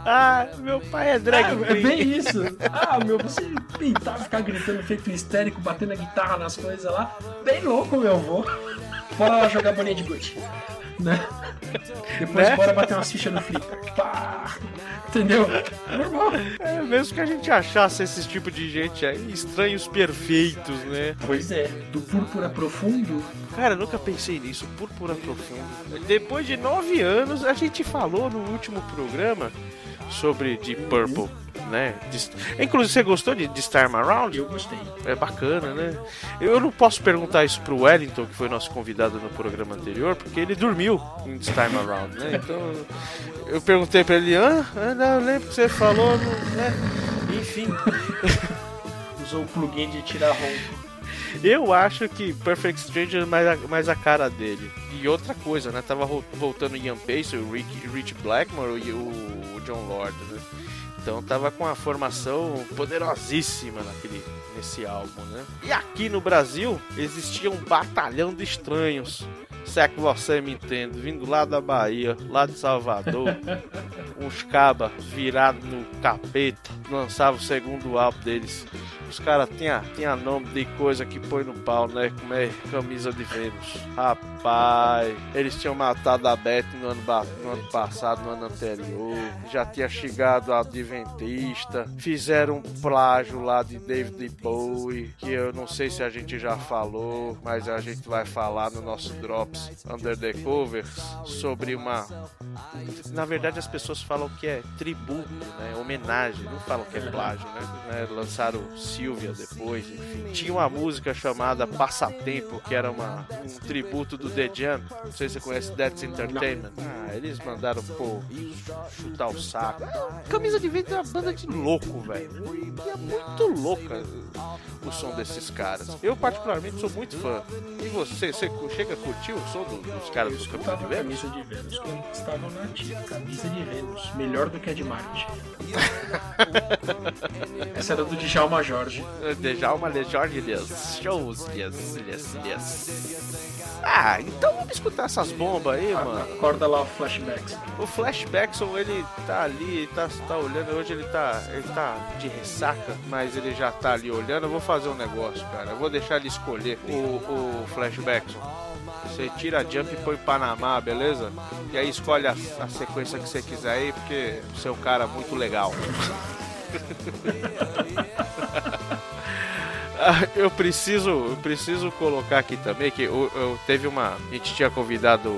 Ah, meu pai é drag É, é bem isso. Ah, meu, você pintar, ficar gritando, feito histérico, batendo a guitarra nas coisas lá. Bem louco, meu avô. Bora lá jogar bolinha de gude. Né? Depois Né? bora bater umas fichas no. Pá! Entendeu? Normal. É, mesmo que a gente achasse esse tipo de gente aí, estranhos perfeitos, né? Pois é, do púrpura profundo. Cara, eu nunca pensei nisso, púrpura profundo. Depois de nove anos, a gente falou no último programa sobre Deep Purple, né? Dis- Inclusive, você gostou de, de Storm Around? Eu gostei. É bacana, né? Eu não posso perguntar isso pro Wellington, que foi nosso convidado no programa anterior, porque ele dormiu em This Time Around, né? Então, eu perguntei pra ele, ah, não, eu lembro que você falou, né? Enfim, Usou o plugin de tirar ronco. eu acho que Perfect Stranger é mais a, mais a cara dele. E outra coisa, né? Tava voltando Ian Pace, o Rick, Rich Blackmore e o John Lord, né? Então tava com a formação poderosíssima naquele, nesse álbum, né? E aqui no Brasil existia um batalhão de estranhos. Se é que você me entende, vindo lá da Bahia, lá de Salvador, uns cabas virados no capeta, lançavam o segundo álbum deles. Os caras tinham tinha nome de coisa que põe no pau, né? Como é camisa de Vênus. Rapaz, eles tinham matado a Beth no ano, no ano passado, no ano anterior. Já tinha chegado a Adventista. Fizeram um plágio lá de David Bowie, que eu não sei se a gente já falou, mas a gente vai falar no nosso Drops Under the Covers sobre uma na verdade as pessoas falam que é tributo, né? Homenagem, não falam que é plágio, né? Né? Lançaram Silvia depois, enfim. Tinha uma música chamada Passatempo, que era uma, um tributo do The Jam. Não sei se você conhece That's Entertainment. Ah, eles mandaram, pô, chutar o saco. Camisa de Vento é uma banda de louco, velho. E é muito louca o som desses caras. Eu, particularmente, sou muito fã. E você, você chega a som do- dos caras do Camisa de Vênus? camisa de Vênus quando estavam na ativa. Camisa de Vênus. Melhor do que a de Marte. Essa era do Djalma Jorge. Djalma de Jorge Dias. Shows, yes, yes, yes. Ah, então vamos escutar essas bombas aí, mano. Acorda lá o flashbacks. O Flashbackson, ele tá ali, tá, tá olhando. Hoje ele tá, ele tá de ressaca, mas ele já tá ali olhando. Eu vou fazer um negócio, cara. Eu vou deixar ele escolher o, o Flashbackson. Você tira a jump e põe Panamá, beleza? E aí escolhe a, a sequência que você quiser aí, porque você é um cara muito legal. Eu preciso, eu preciso colocar aqui também que eu, eu- teve uma, a gente tinha convidado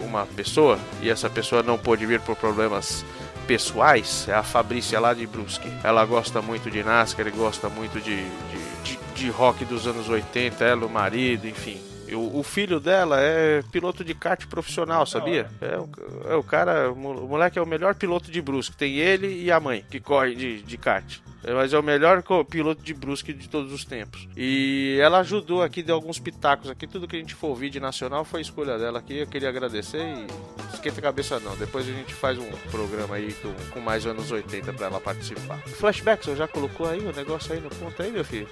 uma pessoa e essa pessoa não pôde vir por problemas pessoais. É a Fabrícia lá de Brusque. Ela gosta muito de NASCAR gosta muito de, de, de- de rock dos anos 80. Ela, o marido, enfim. O, o filho dela é piloto de kart profissional, sabia? É o, é o cara, o mo- o moleque é o melhor piloto de Brusque. Tem ele e a mãe que corre de, de kart. É, Mas é o melhor piloto de Brusque de todos os tempos. E ela ajudou aqui, deu alguns pitacos aqui. Tudo que a gente for ouvir de nacional foi escolha dela aqui. Eu queria agradecer e esquenta a cabeça não. Depois a gente faz um programa aí com, com mais anos 80 pra ela participar. Flashback, você já colocou aí o negócio aí no ponto aí, meu filho?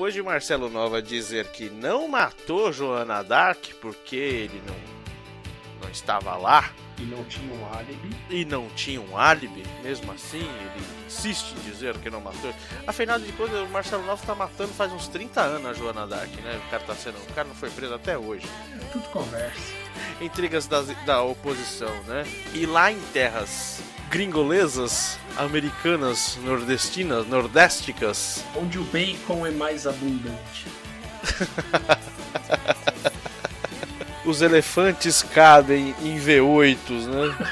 Depois de Marcelo Nova dizer que não matou Joana Dark porque ele não, não estava lá E não tinha um álibi. e não tinha um álibi, mesmo assim ele insiste em dizer que não matou. Afinal de contas, o Marcelo Nova tá matando faz uns 30 anos a Joana Dark, né? O cara tá sendo. O cara não foi preso até hoje. Tudo conversa. Intrigas das- da oposição, né? E lá em terras gringolesas, americanas, nordestinas, nordésticas, Onde o bacon é mais abundante. os elefantes cabem em V8s, né?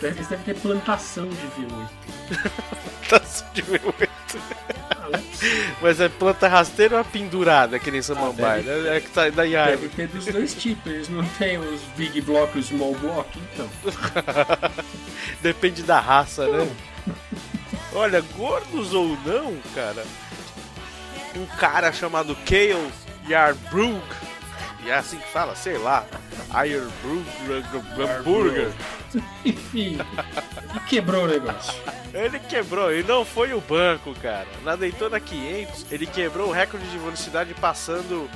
Deve, devem ter plantação de V8. Taça de V8. Ah, é. Mas é planta rasteira ou é pendurada, que nem samambaia? deve- né? É que tá da Deve árvore. ter dos dois tipos. Eles não têm os big block e os small block, então. Depende da raça, né? Olha, gordos ou não, cara, um cara chamado Kale Yarbrug, e é assim que fala, sei lá, Yarbrug Burger, Enfim. E quebrou o negócio. ele quebrou, e não foi o banco, cara. Na Daytona 500, ele quebrou o recorde de velocidade passando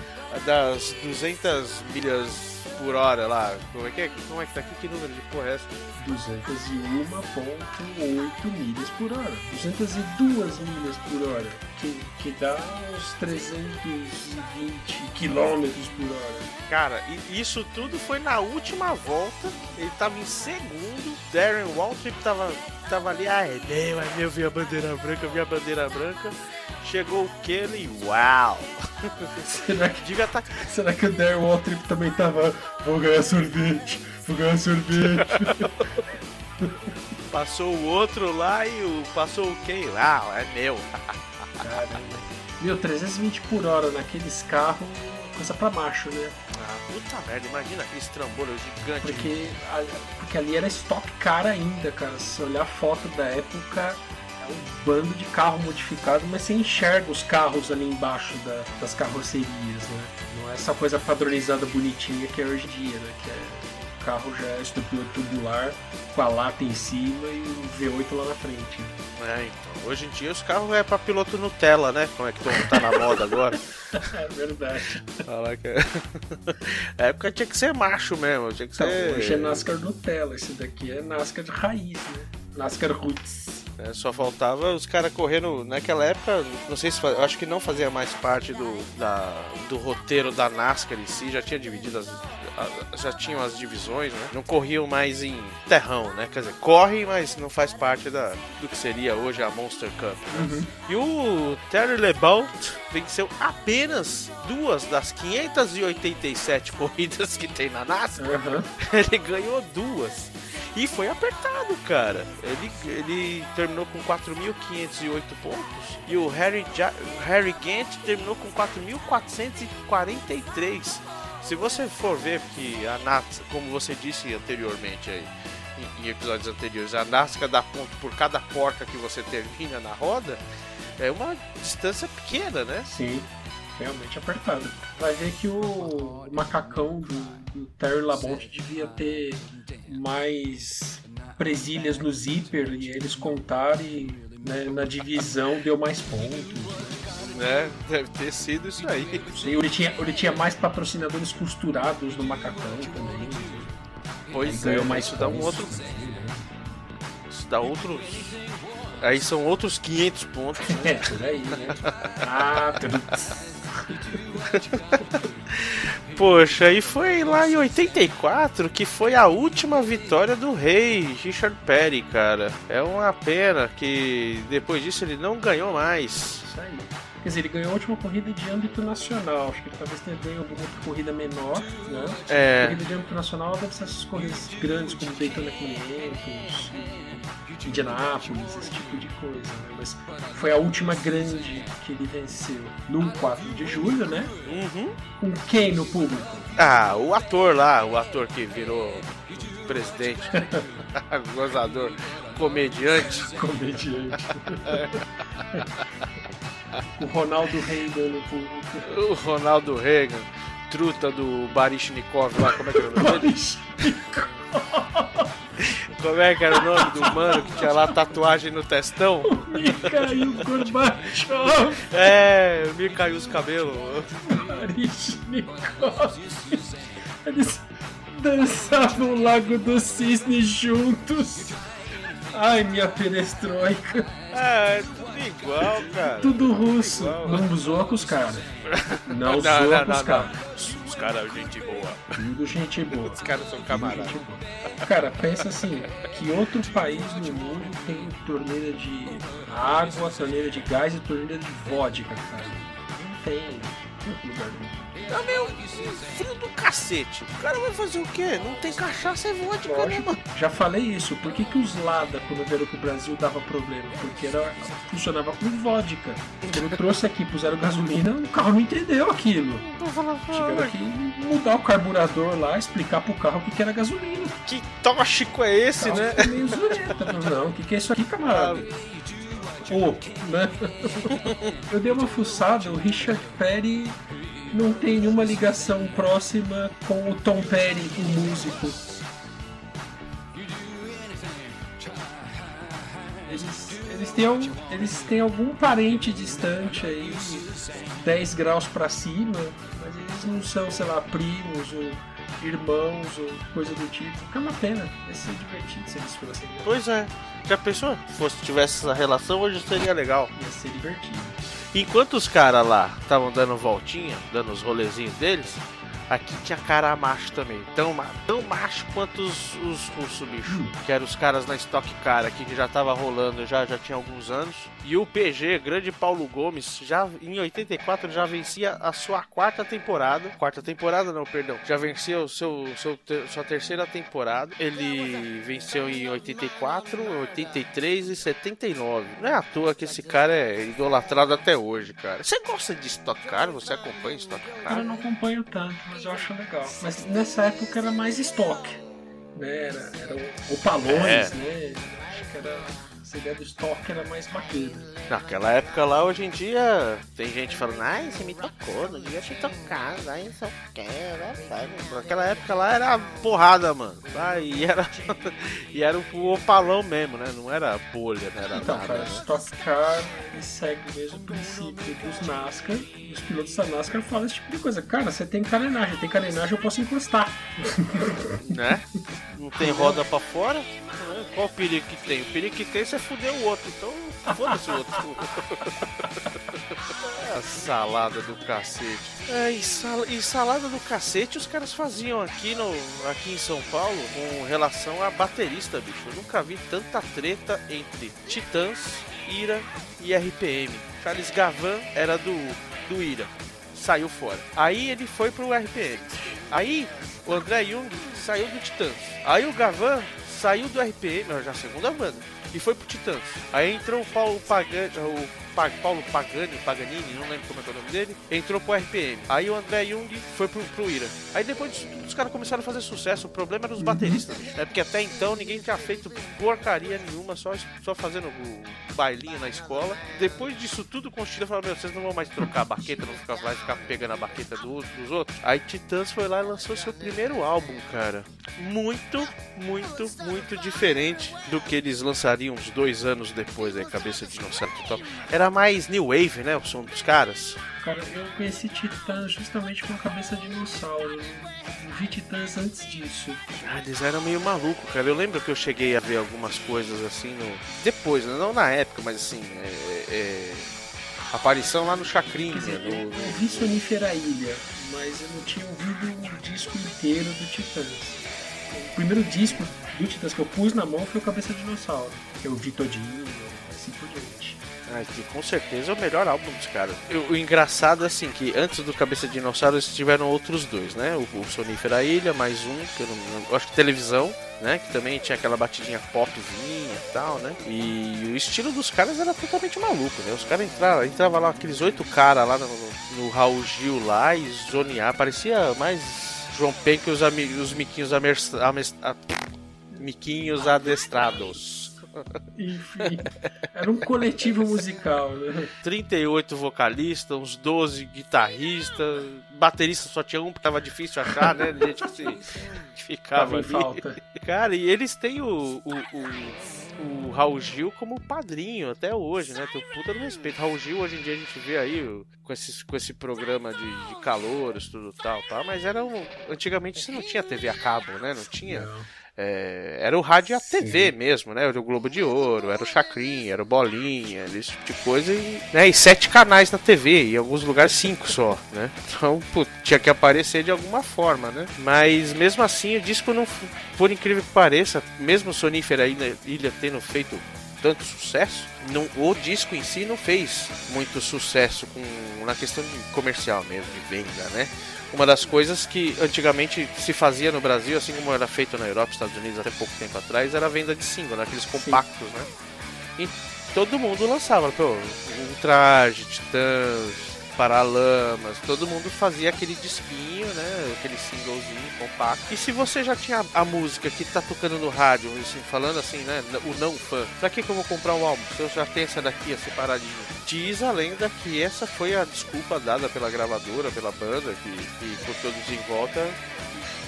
das 200 milhas por hora lá. Como é que é? Como é que tá aqui? Que número de porra é essa? 201,8 milhas por hora. 202 milhas por hora. Que, que dá uns 320 quilômetros por hora. Cara, e isso tudo foi na última volta. Ele tava em segundo. Darren Waltrip tava, tava ali. Ah, é meu, é meu. Vi a bandeira branca, vi a bandeira branca. Chegou o Kelly. Uau! Será que, Devia tá. será que o Darren Waltrip também tava. Vou ganhar sorvete, vou ganhar sorvete. Passou o outro lá e o. Passou o Kelly. Uau, é meu. Caramba. Meu, 320 por hora naqueles carros, coisa pra macho, né? Ah, puta merda, imagina aquele trambolho gigante. Porque, a- porque ali era estoque cara ainda, cara. Se olhar a foto da época, é um bando de carro modificado, mas você enxerga os carros ali embaixo da- das carrocerias, né? É essa coisa padronizada bonitinha que é hoje em dia, né? Que é o carro já é estrutura tubular, com a lata em cima e o V8 lá na frente. É, então. Hoje em dia os carros é pra piloto Nutella, né? Como é que tá na moda agora? É verdade. Que. Na época tinha que ser macho mesmo, tinha que Então, ser. hoje é NASCAR Nutella, esse daqui é NASCAR de raiz, né? NASCAR Roots. É, só faltava os caras correndo naquela época, não sei se fa- eu acho que não fazia mais parte do, da, do roteiro da NASCAR em si, já tinha dividido as. Já tinham as divisões, né? Não corriam mais em terrão, né? Quer dizer, corre, mas não faz parte da, do que seria hoje a Monster Cup. né? E o Terry LeBout venceu apenas duas das 587 corridas que tem na NASCAR. Aham. Ele ganhou duas. E foi apertado, cara. Ele, ele terminou com 4.508 pontos. E o Harry, Harry Gant terminou com 4.443. Se você for ver que a NASCAR, como você disse anteriormente aí, em, em episódios anteriores, a NASCAR dá ponto por cada porca que você termina na roda, é uma distância pequena, né? Sim, realmente apertado. Vai ver que o macacão do, do Terry Labonte devia ter mais presilhas no zíper e eles contaram e né, na divisão deu mais pontos. né? Deve ter sido isso aí. E ele tinha, ele tinha mais patrocinadores costurados no macacão também. Pois é, mais isso dá um pontos outro. também, né? Isso dá outros. Aí são outros 500 pontos. né? É, por aí, né? Ah. Poxa, e foi lá em 84 que foi a última vitória do rei Richard Perry, cara. É uma pena que depois disso ele não ganhou mais. Isso aí. Quer dizer, ele ganhou a última corrida de âmbito nacional. Acho que ele talvez tenha ganho alguma corrida menor, né? É. Corrida de âmbito nacional deve ser essas corridas grandes como Daytona 500, Indianápolis, esse tipo de coisa, né? Mas foi a última grande que ele venceu num 4 de julho, né? Uhum. Com quem no público? Ah, o ator lá, o ator que virou presidente, gozador, comediante. Comediante. o Ronaldo Reagan no público. O Ronaldo Reagan, truta do Barishnikov lá, como é que é o nome dele? Como é que era o nome do mano que tinha lá tatuagem no testão? Mikhail Gorbachev, É, me caiu os cabelos. Baryshnikov. Eles dançavam o Lago do Cisne juntos. Ai, minha perestroika. É, tudo igual, cara. Tudo russo. Igual. Não zoa com os caras. Não, Não, zoa não, com os não, caras. não. Os caras, gente boa. Tudo gente boa. Os caras são Tudo camaradas. Cara, pensa assim, que outro país no mundo tem torneira de água, torneira de gás e torneira de vodka, cara? Não tem em outro lugar do mundo. É meio frio do cacete. O cara vai fazer o quê? Não tem cachaça e vodka, né, Lógico, mano? já falei isso. Por que, que os Lada, quando vieram pro Brasil, dava problema? Porque era, funcionava com vodka. Quando trouxe aqui, puseram gasolina, o carro não entendeu aquilo. Tiveram Ah, que mudar o carburador lá, explicar pro carro o que, que era gasolina. Que tóxico é esse, né? meio zureta. Não, o que, que é isso aqui, camarada? Ô, né? Eu dei uma fuçada, o Richard Perry não tem nenhuma ligação próxima com o Tom Perry, o músico. Eles, eles, têm, al- eles têm algum parente distante aí, 10 graus pra cima, mas eles não são, sei lá, primos ou irmãos ou coisa do tipo. Que é uma pena, ia ser divertido se eles fossem. Pois é. Já pensou? Se fosse, tivesse essa relação, hoje seria legal. Ia ser divertido. Enquanto os caras lá estavam dando voltinha, dando os rolezinhos deles, aqui tinha cara macho também. Tão, tão macho quanto os, os russos, bicho. Que eram os caras na Stock Car aqui, que já tava rolando já, já tinha alguns anos. E o PG, grande Paulo Gomes, já em 84 já vencia a sua quarta temporada. Quarta temporada não, perdão. Já venceu o seu, seu, sua terceira temporada. Ele venceu em 84, 83 e 79. Não é à toa que esse cara é idolatrado até hoje, cara. Você gosta de Stock Car? Você acompanha Stock Eu Car? não acompanho tanto, mas eu acho legal. Mas nessa época era mais estoque. Né? Era, era o Opalões, É. né? Acho que era. Essa ideia do estoque era mais bacana. Naquela época lá, hoje em dia, tem gente falando, ai, você me tocou, não devia te tocar, ai, não sei o que, né, sabe? Naquela época lá era porrada, mano. Ah, e era, e era o opalão mesmo, né? Não era bolha, não era Então, nada. cara, né? Stock Car segue o mesmo princípio dos NASCAR. Os pilotos da NASCAR falam esse tipo de coisa. Cara, você tem carenagem, tem carenagem, eu posso encostar. né? Não tem roda pra fora? Qual o perigo que tem? O perigo que tem é você fuder o outro, então foda-se o outro. É a salada do cacete. É, e, sal- e salada do cacete os caras faziam aqui, no, aqui em São Paulo com relação a baterista, bicho. Eu nunca vi tanta treta entre Titãs, Ira e RPM. Charles Gavan era do, do Ira saiu fora. Aí ele foi pro RPM. Aí o André Jung saiu do Titãs. Aí o Gavan saiu do RPM, já a segunda banda, e foi pro Titãs. Aí entrou o Paulo Pagani, o Paulo Pagani, Paganini, não lembro como é, é o nome dele, entrou pro RPM. Aí o André Jung foi pro, pro Ira. Aí depois disso tudo, os caras começaram a fazer sucesso. O problema era os bateristas. É porque até então ninguém tinha feito porcaria nenhuma, só, só fazendo o bailinho na escola. Depois disso tudo, Constila falou: Meu, vocês não vão mais trocar a baqueta, não ficar, vai ficar pegando a baqueta do, dos outros. Aí Titãs foi lá e lançou seu primeiro álbum, cara. Muito, muito, muito diferente do que eles lançariam uns dois anos depois, aí, Cabeça de Dinossauro Total. Era mais New Wave, né? O som dos caras. Cara, eu conheci Titãs justamente com a cabeça de dinossauro. Eu vi Titãs antes disso. Ah, eles eram meio malucos, cara. Eu lembro que eu cheguei a ver algumas coisas assim no. Depois, né? não na época, mas assim. É... é, Aparição lá no Chacrinha. Dizer, eu, No... eu vi Sonífera Ilha, mas eu não tinha ouvido o disco inteiro do Titãs. O primeiro disco do Titãs que eu pus na mão foi o Cabeça de Dinossauro, que eu vi todinho, assim por diante. Ah, com certeza é o melhor álbum dos caras. O, engraçado é assim que antes do Cabeça de Dinossauro eles tiveram outros dois, né? O, o Sonífera Ilha, mais um, que eu não, eu acho que televisão, né? Que também tinha aquela batidinha popzinha e tal, né? E o estilo dos caras era totalmente maluco, né? Os caras entravam, entrava lá aqueles oito caras lá no, no Raul Gil lá e zonear, parecia mais João Pen que os, os miquinhos amers- ames- a- miquinhos adestrados. Enfim, era um coletivo musical, né? 38 vocalistas, uns 12 guitarristas, baterista só tinha um porque tava difícil achar, né? Gente que, se, que ficava em ali. falta. Cara, e eles têm o, o, o, o Raul Gil como padrinho até hoje, né? Tem um puta do respeito. Raul Gil, hoje em dia a gente vê aí com, esses, com esse programa de, de calouros, tudo tal, tal, mas era um, antigamente você não tinha TV a cabo, né? Não tinha. É, era o rádio e a TV mesmo, né? Era o Globo de Ouro, era o Chacrinha, era o Bolinha, esse tipo de coisa. E, né? e sete canais na TV, e em alguns lugares cinco só, né? Então, pô, tinha que aparecer de alguma forma, né? Mas mesmo assim, o disco não, por incrível que pareça, mesmo Sonífera na ilha tendo feito tanto sucesso, não, o disco em si não fez muito sucesso com, na questão de comercial mesmo, de venda, né? Uma das coisas que antigamente se fazia no Brasil, assim como era feito na Europa, Estados Unidos até pouco tempo atrás, era a venda de single, naqueles compactos, né? E todo mundo lançava, pô, Ultraje, Titãs, Paralamas, todo mundo fazia aquele disquinho, né? Aquele singlezinho compacto. E se você já tinha a música que tá tocando no rádio, assim, falando assim, né? O não fã, pra que, que eu vou comprar um álbum? Se eu já tenho essa daqui, a separadinha. Diz a lenda que essa foi a desculpa dada pela gravadora, pela banda, que, que por todos em volta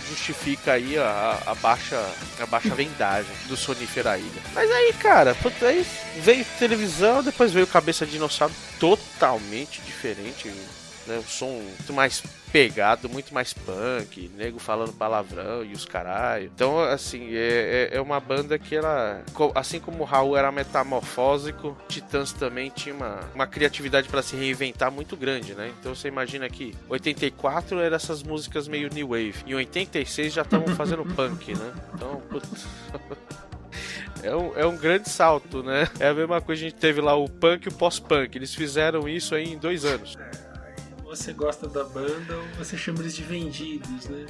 justifica aí a, a baixa a baixa vendagem do Sonífera Ilha. Mas aí, cara, puta, aí veio televisão, depois veio Cabeça de Dinossauro totalmente diferente, né? Um som muito mais pegado, muito mais punk, nego falando palavrão e os caralho. Então, assim, é, é- é uma banda que ela, assim como o Raul era metamorfósico, Titãs também tinha uma, uma criatividade para se reinventar muito grande, né? Então você imagina que 84 era essas músicas meio new wave, em 86 já estavam fazendo punk, né? Então, putz. É um, é um grande salto, né? É a mesma coisa que a gente teve lá o punk e o pós-punk. Eles fizeram isso aí em dois anos. Você gosta da banda ou você chama eles de vendidos, né?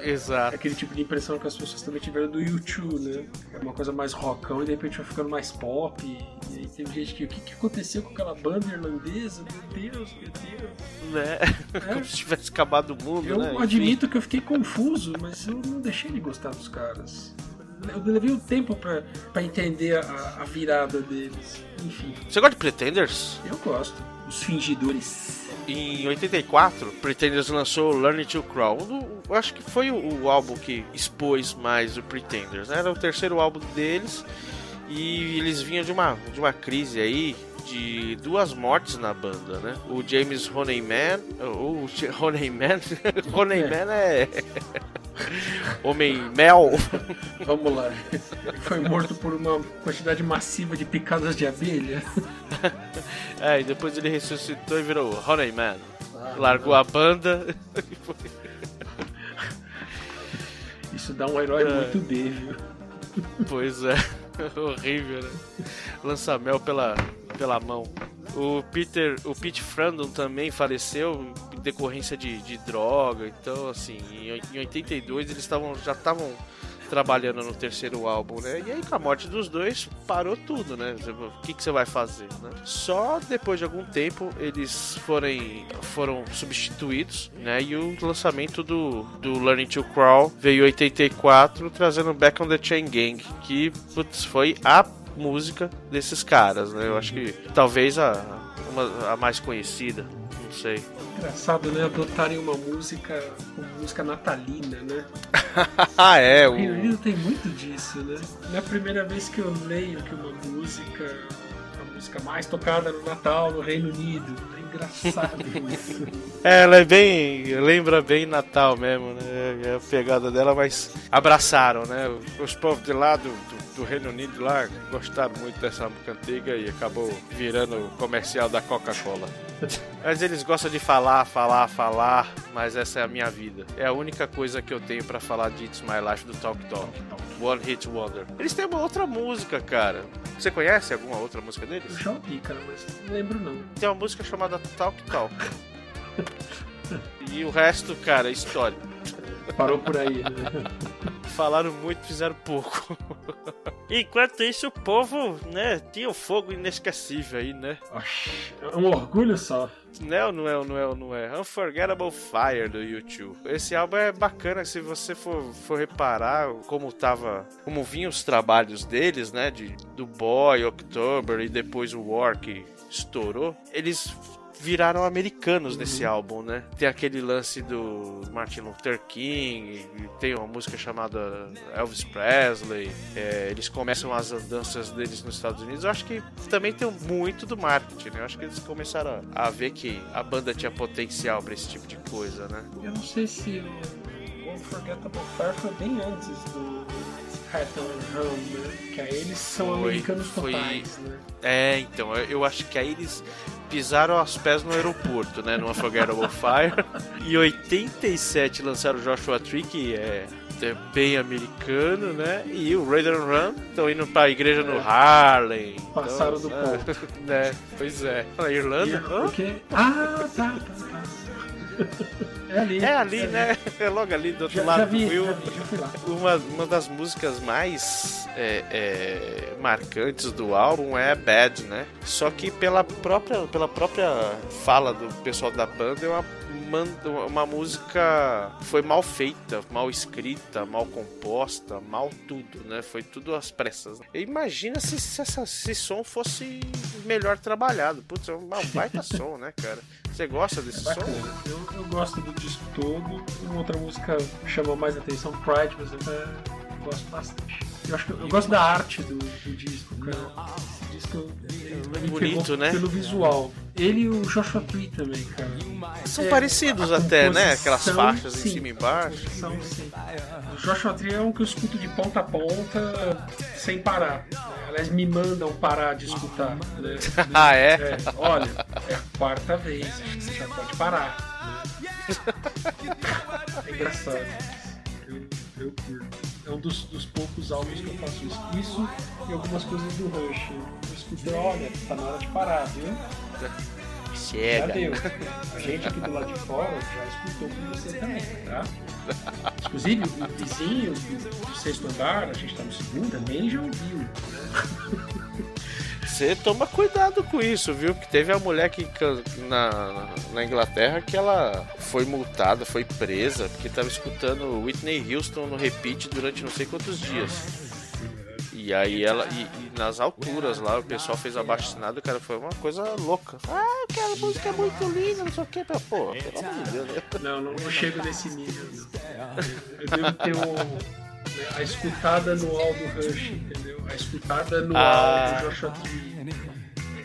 É Exato. aquele tipo de impressão que as pessoas também tiveram do YouTube, né? É uma coisa mais rockão e de repente vai ficando mais pop. E aí teve gente que, o que, que aconteceu com aquela banda irlandesa? Meu Deus, meu Deus. Né? Como se tivesse acabado o mundo, Eu né? Enfim. admito que eu fiquei confuso, mas eu não deixei de gostar dos caras. Eu levei um tempo pra, pra entender a, a virada deles. Enfim, Você gosta de Pretenders? eu gosto. Os fingidores. Em 84, Pretenders lançou Learning to Crawl. Eu acho que foi o, o álbum que expôs mais o Pretenders. né? Era o terceiro álbum deles e eles vinham de uma, de uma crise aí de duas mortes na banda, né? O James Honeyman, o Honeyman, Honeyman é Homem Mel. Vamos lá. Foi morto por uma quantidade massiva de picadas de abelha. É, e depois ele ressuscitou e virou Honeyman. Largou a banda e foi Isso dá um herói muito B, viu? Pois é, horrível, né? Lança mel pela, pela mão. O Peter, o Pete Frandon também faleceu em decorrência de, de droga. Então, assim, em, em 82 eles estavam já estavam trabalhando no terceiro álbum, né? E aí com a morte dos dois parou tudo, né? O que, que você vai fazer, né? Só depois de algum tempo eles forem, foram substituídos, né? E o lançamento do, do Learning to Crawl veio em 84, trazendo Back on the Chain Gang, que putz, foi a música desses caras, né? Eu acho que talvez a, uma- a mais conhecida, não sei. Engraçado, né? Adotarem uma música como música natalina, né? ah, é, O Reino o... Unido tem muito disso, né? Não é a primeira vez que eu leio que uma música, música mais tocada no Natal no Reino Unido. É engraçado isso. É, ela é bem. lembra bem Natal mesmo, né? É a pegada dela, mas abraçaram, né? Os povos de lá do, do, do Reino Unido lá gostaram muito dessa música antiga e acabou virando comercial da Coca-Cola. Mas eles gostam de falar, falar, falar, mas essa é a minha vida. É a única coisa que eu tenho pra falar de It's My Life do Talk Talk. One Hit Wonder. Eles têm uma outra música, cara. Você conhece alguma outra música Eu deles? já ouvi, cara, mas não lembro não. Tem uma música chamada Talk Talk. E o resto, cara, é história. Parou por aí, falaram muito, fizeram pouco. Enquanto isso, o povo, né, tinha o fogo inesquecível aí, né? É um orgulho só. Não, não é, não é, não é. Unforgettable Fire do YouTube. Esse álbum é bacana se você for, for reparar como tava, como vinham os trabalhos deles, né, de do Boy, October e depois o War que estourou. Eles viraram americanos nesse álbum, né? Tem aquele lance do Martin Luther King, e tem uma música chamada Elvis Presley. é, eles começam as andanças deles nos Estados Unidos. Eu acho que também tem muito do marketing, né? Eu acho que eles começaram a, a ver que a banda tinha potencial pra esse tipo de coisa, né? Eu não sei se o Unforgettable Fire foi bem antes do Carton Home, né? Que aí eles são Foi, americanos foi. totais, né? É, então, eu, eu acho que aí eles pisaram os pés no aeroporto, né? No Unforgettable Fire. Em 87 lançaram Joshua Tree, que é, é bem americano, né? E o Raider Run estão indo pra igreja no Harlem. É. Passaram então, do é, ponto. né? Pois é. Na Irlanda? Hã? Porque... Ah, tá, tá, tá. É ali. É ali, né? É logo ali do outro Já, lado já do vi, rio. lá. Uma, uma das músicas mais é, é, marcantes do álbum é Bad, né? Só que pela própria, pela própria fala do pessoal da banda, é uma, uma música foi mal feita, mal escrita, mal composta, mal tudo, né? Foi tudo às pressas. Imagina se, se esse som fosse melhor trabalhado. Putz, é um baita som, né, cara? Você gosta desse som? Bacana. Eu, eu gosto do disco todo. Uma outra música chamou mais atenção, Pride, mas até gosto bastante. Eu, acho que eu, eu gosto da arte do, do disco, cara. Esse disco me Bonito, pegou né? pelo visual. Ele e o Joshua Tree também, cara. São É, parecidos a até, né? Aquelas faixas em sim. cima e embaixo. São, sim. O Joshua Tree é um que eu escuto de ponta a ponta sem parar. né? Aliás, me mandam parar de escutar. né? Ah, é? É, olha, é a quarta vez, acho que você já pode parar. É engraçado. Eu, eu curto. É um dos, dos poucos álbuns que eu faço isso. Isso e algumas coisas do Rush. Eu escuto, olha, tá na hora de parar, viu? Já Chega. deu. A gente aqui do lado de fora já escutou com você também, tá? Inclusive, o vizinho do sexto andar, a gente tá no segundo, também já ouviu. Você toma cuidado com isso, viu? Que teve a mulher que na, na Inglaterra que ela foi multada, foi presa, porque tava escutando Whitney Houston no repeat durante não sei quantos dias. E aí ela. E, e nas alturas lá, o pessoal fez abaixo assinado, cara, foi uma coisa louca. Ah, aquela música é muito linda, não sei o que. Pô, pelo amor de Deus, né? Não, não, não chego nesse nível. não. Eu devo ter um, né, a escutada anual do Rush, entendeu? A escutada anual Ah. do Joshua Tree.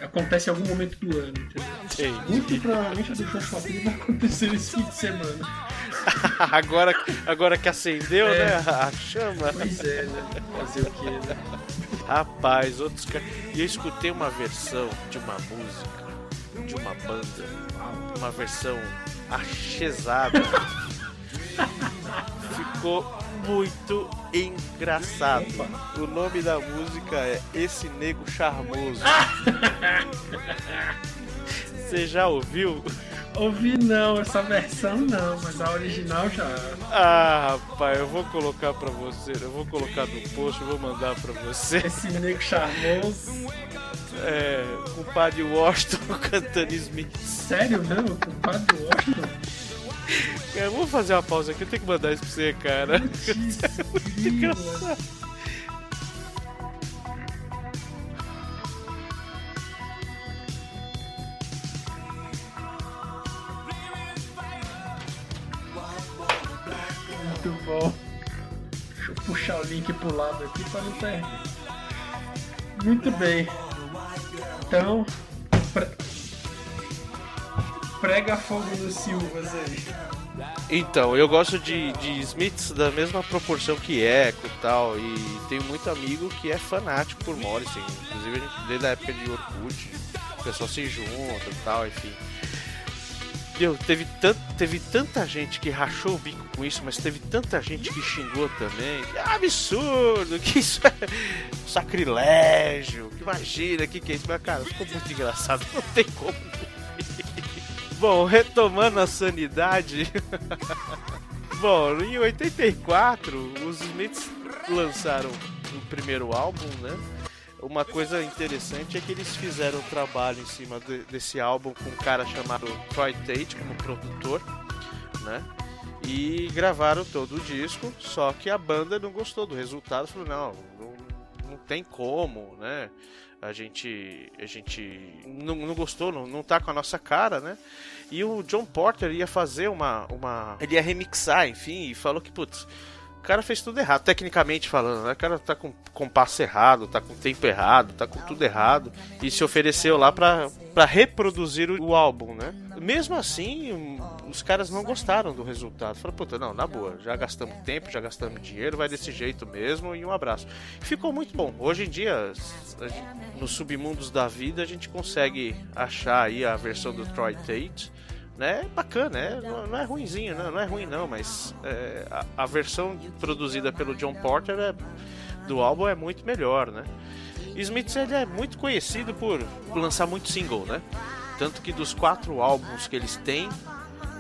Acontece em algum momento do ano, entendeu? Muito provavelmente a do Joshua Tree vai acontecer esse fim de semana. agora, agora que acendeu, É. né? A chama. Pois é, né? Fazer o quê, né? Rapaz, outros caras. E eu escutei uma versão de uma música, de uma banda, uma versão achesada. Ficou muito engraçado. O nome da música é Esse Nego Charmoso. Você já ouviu? Ouvi não, essa versão não, mas a original já. Ah, rapaz, eu vou colocar pra você, eu vou colocar no post, eu vou mandar pra você. Esse nego charmoso. É, o padre Washington cantando Smith. Sério mesmo? Compadre Washington? Eu vou fazer uma pausa aqui, eu tenho que mandar isso pra você, cara. Muito. Muito bom. Deixa eu puxar o link pro lado aqui para não perder. Muito bem. Então, pre- prega fogo nos Silvas aí. Então, eu gosto de, de Smiths da mesma proporção que Echo e tal, e tenho muito amigo que é fanático por Morrison, inclusive a gente, desde a época de Orkut, o pessoal se junta e tal, enfim. Meu, teve, tan teve tanta gente que rachou o bico com isso, mas teve tanta gente que xingou também. Que absurdo, que isso é sacrilégio, que imagina, que que é isso? Mas, cara, ficou muito engraçado, não tem como. Bom, retomando a sanidade. Bom, em 84, os Smiths lançaram o primeiro álbum, né? Uma coisa interessante é que eles fizeram um trabalho em cima de- desse álbum com um cara chamado Troy Tate como produtor, né? E gravaram todo o disco, só que a banda não gostou do resultado, falou, não, não, não tem como, né? A gente, a gente não, não gostou, não, não tá com a nossa cara, né? E o John Porter ia fazer uma, uma. Ele ia remixar, enfim, e falou que, putz, cara fez tudo errado, tecnicamente falando, né? O cara tá com compasso errado, tá com tempo errado, tá com tudo errado. E se ofereceu lá pra, pra reproduzir o, o álbum, né? Mesmo assim, os caras não gostaram do resultado. Falaram, puta, não, na boa, já gastamos tempo, já gastamos dinheiro, vai desse jeito mesmo e um abraço. Ficou muito bom. Hoje em dia, nos submundos da vida, a gente consegue achar aí a versão do Troy Tate né? É bacana, é, não, não é ruinzinho, não, não é ruim não, mas é, a, a versão produzida pelo John Porter é- do álbum é muito melhor, né? Smith ele é muito conhecido por lançar muito single, né? Tanto que dos quatro álbuns que eles têm,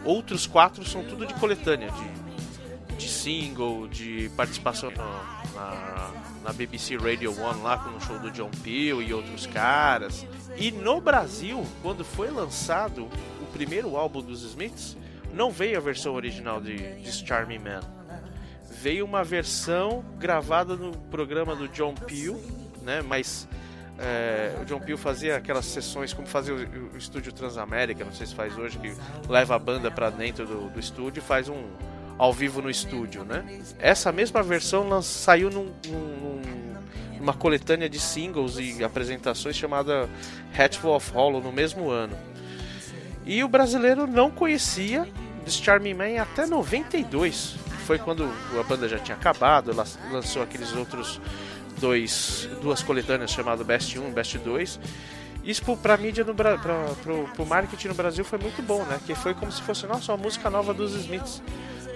outros quatro são tudo de coletânea, de, de single, de participação na, na, na BBC Radio One lá com o show do John Peel e outros caras. E no Brasil, quando foi lançado primeiro álbum dos Smiths, não veio a versão original de This Charming Man. Veio uma versão gravada no programa do John Peel, né? Mas é, o John Peel fazia aquelas sessões como fazia o, o estúdio Transamérica, não sei se faz hoje, que leva a banda pra dentro do, do estúdio e faz um ao vivo no estúdio, né? Essa mesma versão saiu num, num- numa coletânea de singles e apresentações chamada Hatchful of Hollow no mesmo ano. E o brasileiro não conhecia This Charming Man até 92. Foi quando a banda já tinha acabado, ela lançou aqueles outros dois, duas coletâneas chamadas Best 1 e Best 2. Isso pra mídia no pra, pro, pro marketing no Brasil foi muito bom, né? Que foi como se fosse, nossa, uma música nova dos Smiths.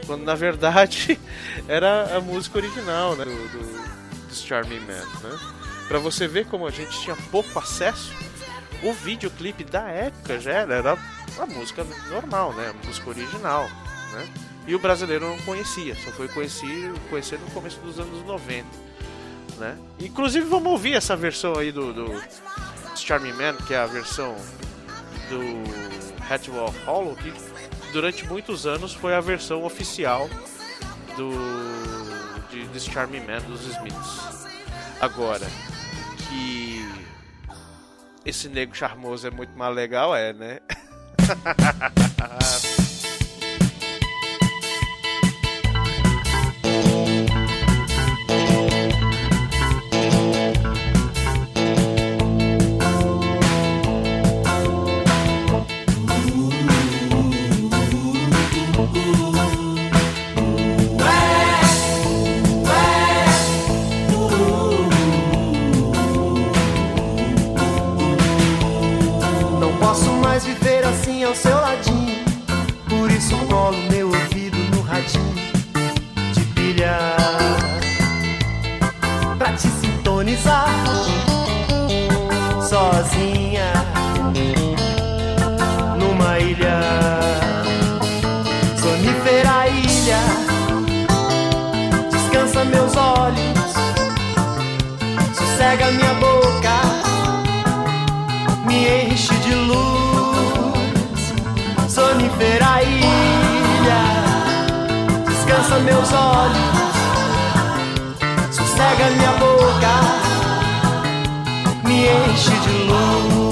Quando na verdade era a música original, né? Do, do This Charming Man, né? Pra você ver como a gente tinha pouco acesso, o videoclipe da época já era, era a música normal, né? A música original, né? E o brasileiro não conhecia, só foi conhecer, conhecer no começo dos anos 90, né? Inclusive vamos ouvir essa versão aí do, do Charming Man, que é a versão do Hatwell Hollow, que durante muitos anos foi a versão oficial do de Charming Man dos Smiths. Agora, que esse nego charmoso é muito mais legal, é, né? Posso mais viver assim ao seu ladinho. Por isso colo meu ouvido no radinho de pilha pra te sintonizar sonífera ilha, descansa meus olhos, sossega minha boca, me enche de luz.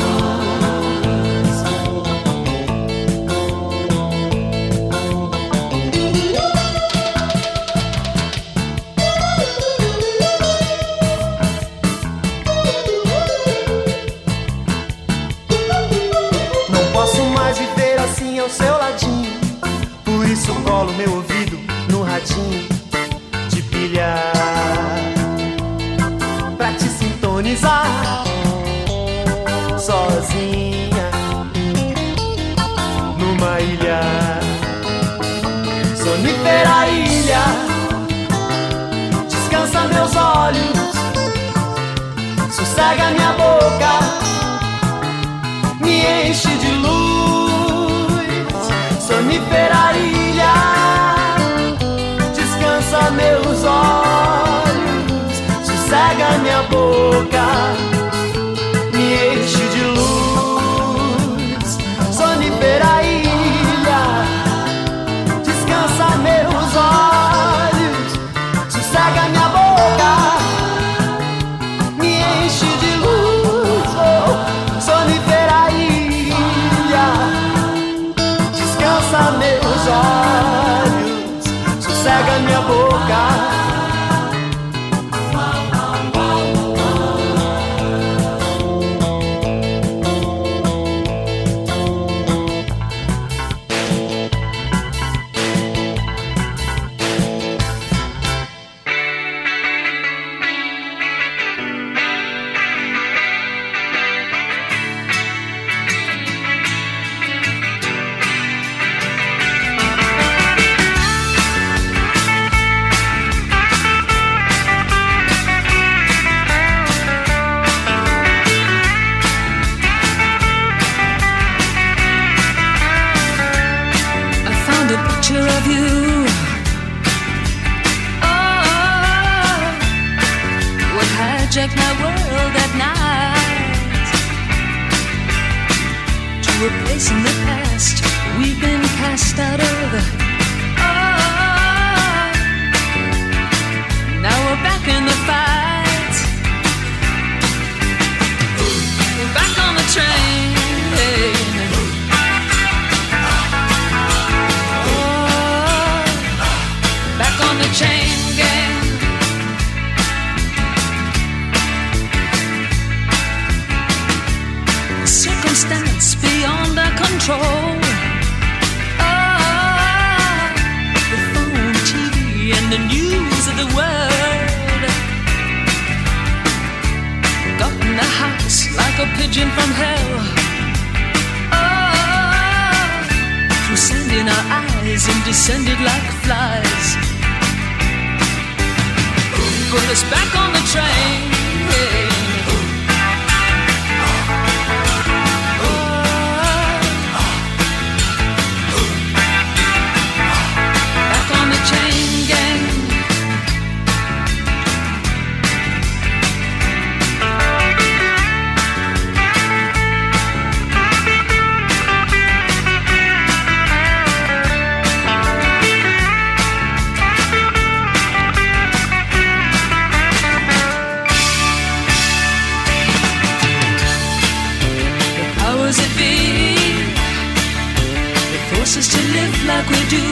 They force to live like we do.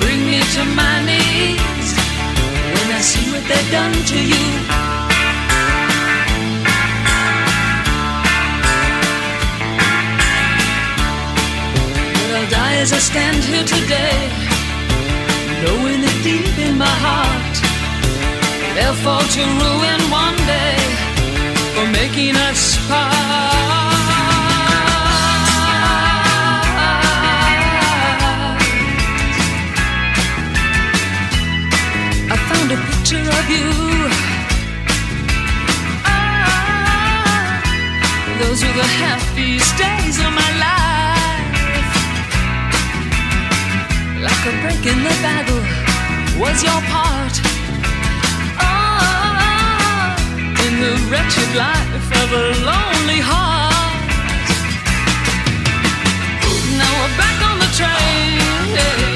Bring me to my knees when I see what they've done to you. But I'll die as I stand here today, knowing that deep in my heart they'll fall to ruin one day for making us part. Picture of you. Ah, those were the happiest days of my life. Like a break in the battle was your part. Ah, in the wretched life of a lonely heart. Now we're back on the train.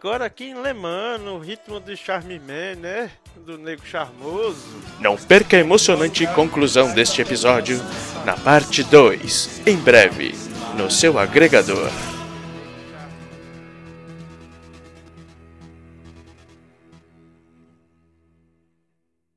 agora aqui em Leman, no ritmo do Charme Man, né? Do Nego Charmoso. Não perca a emocionante conclusão deste episódio na parte 2, em breve, no seu agregador.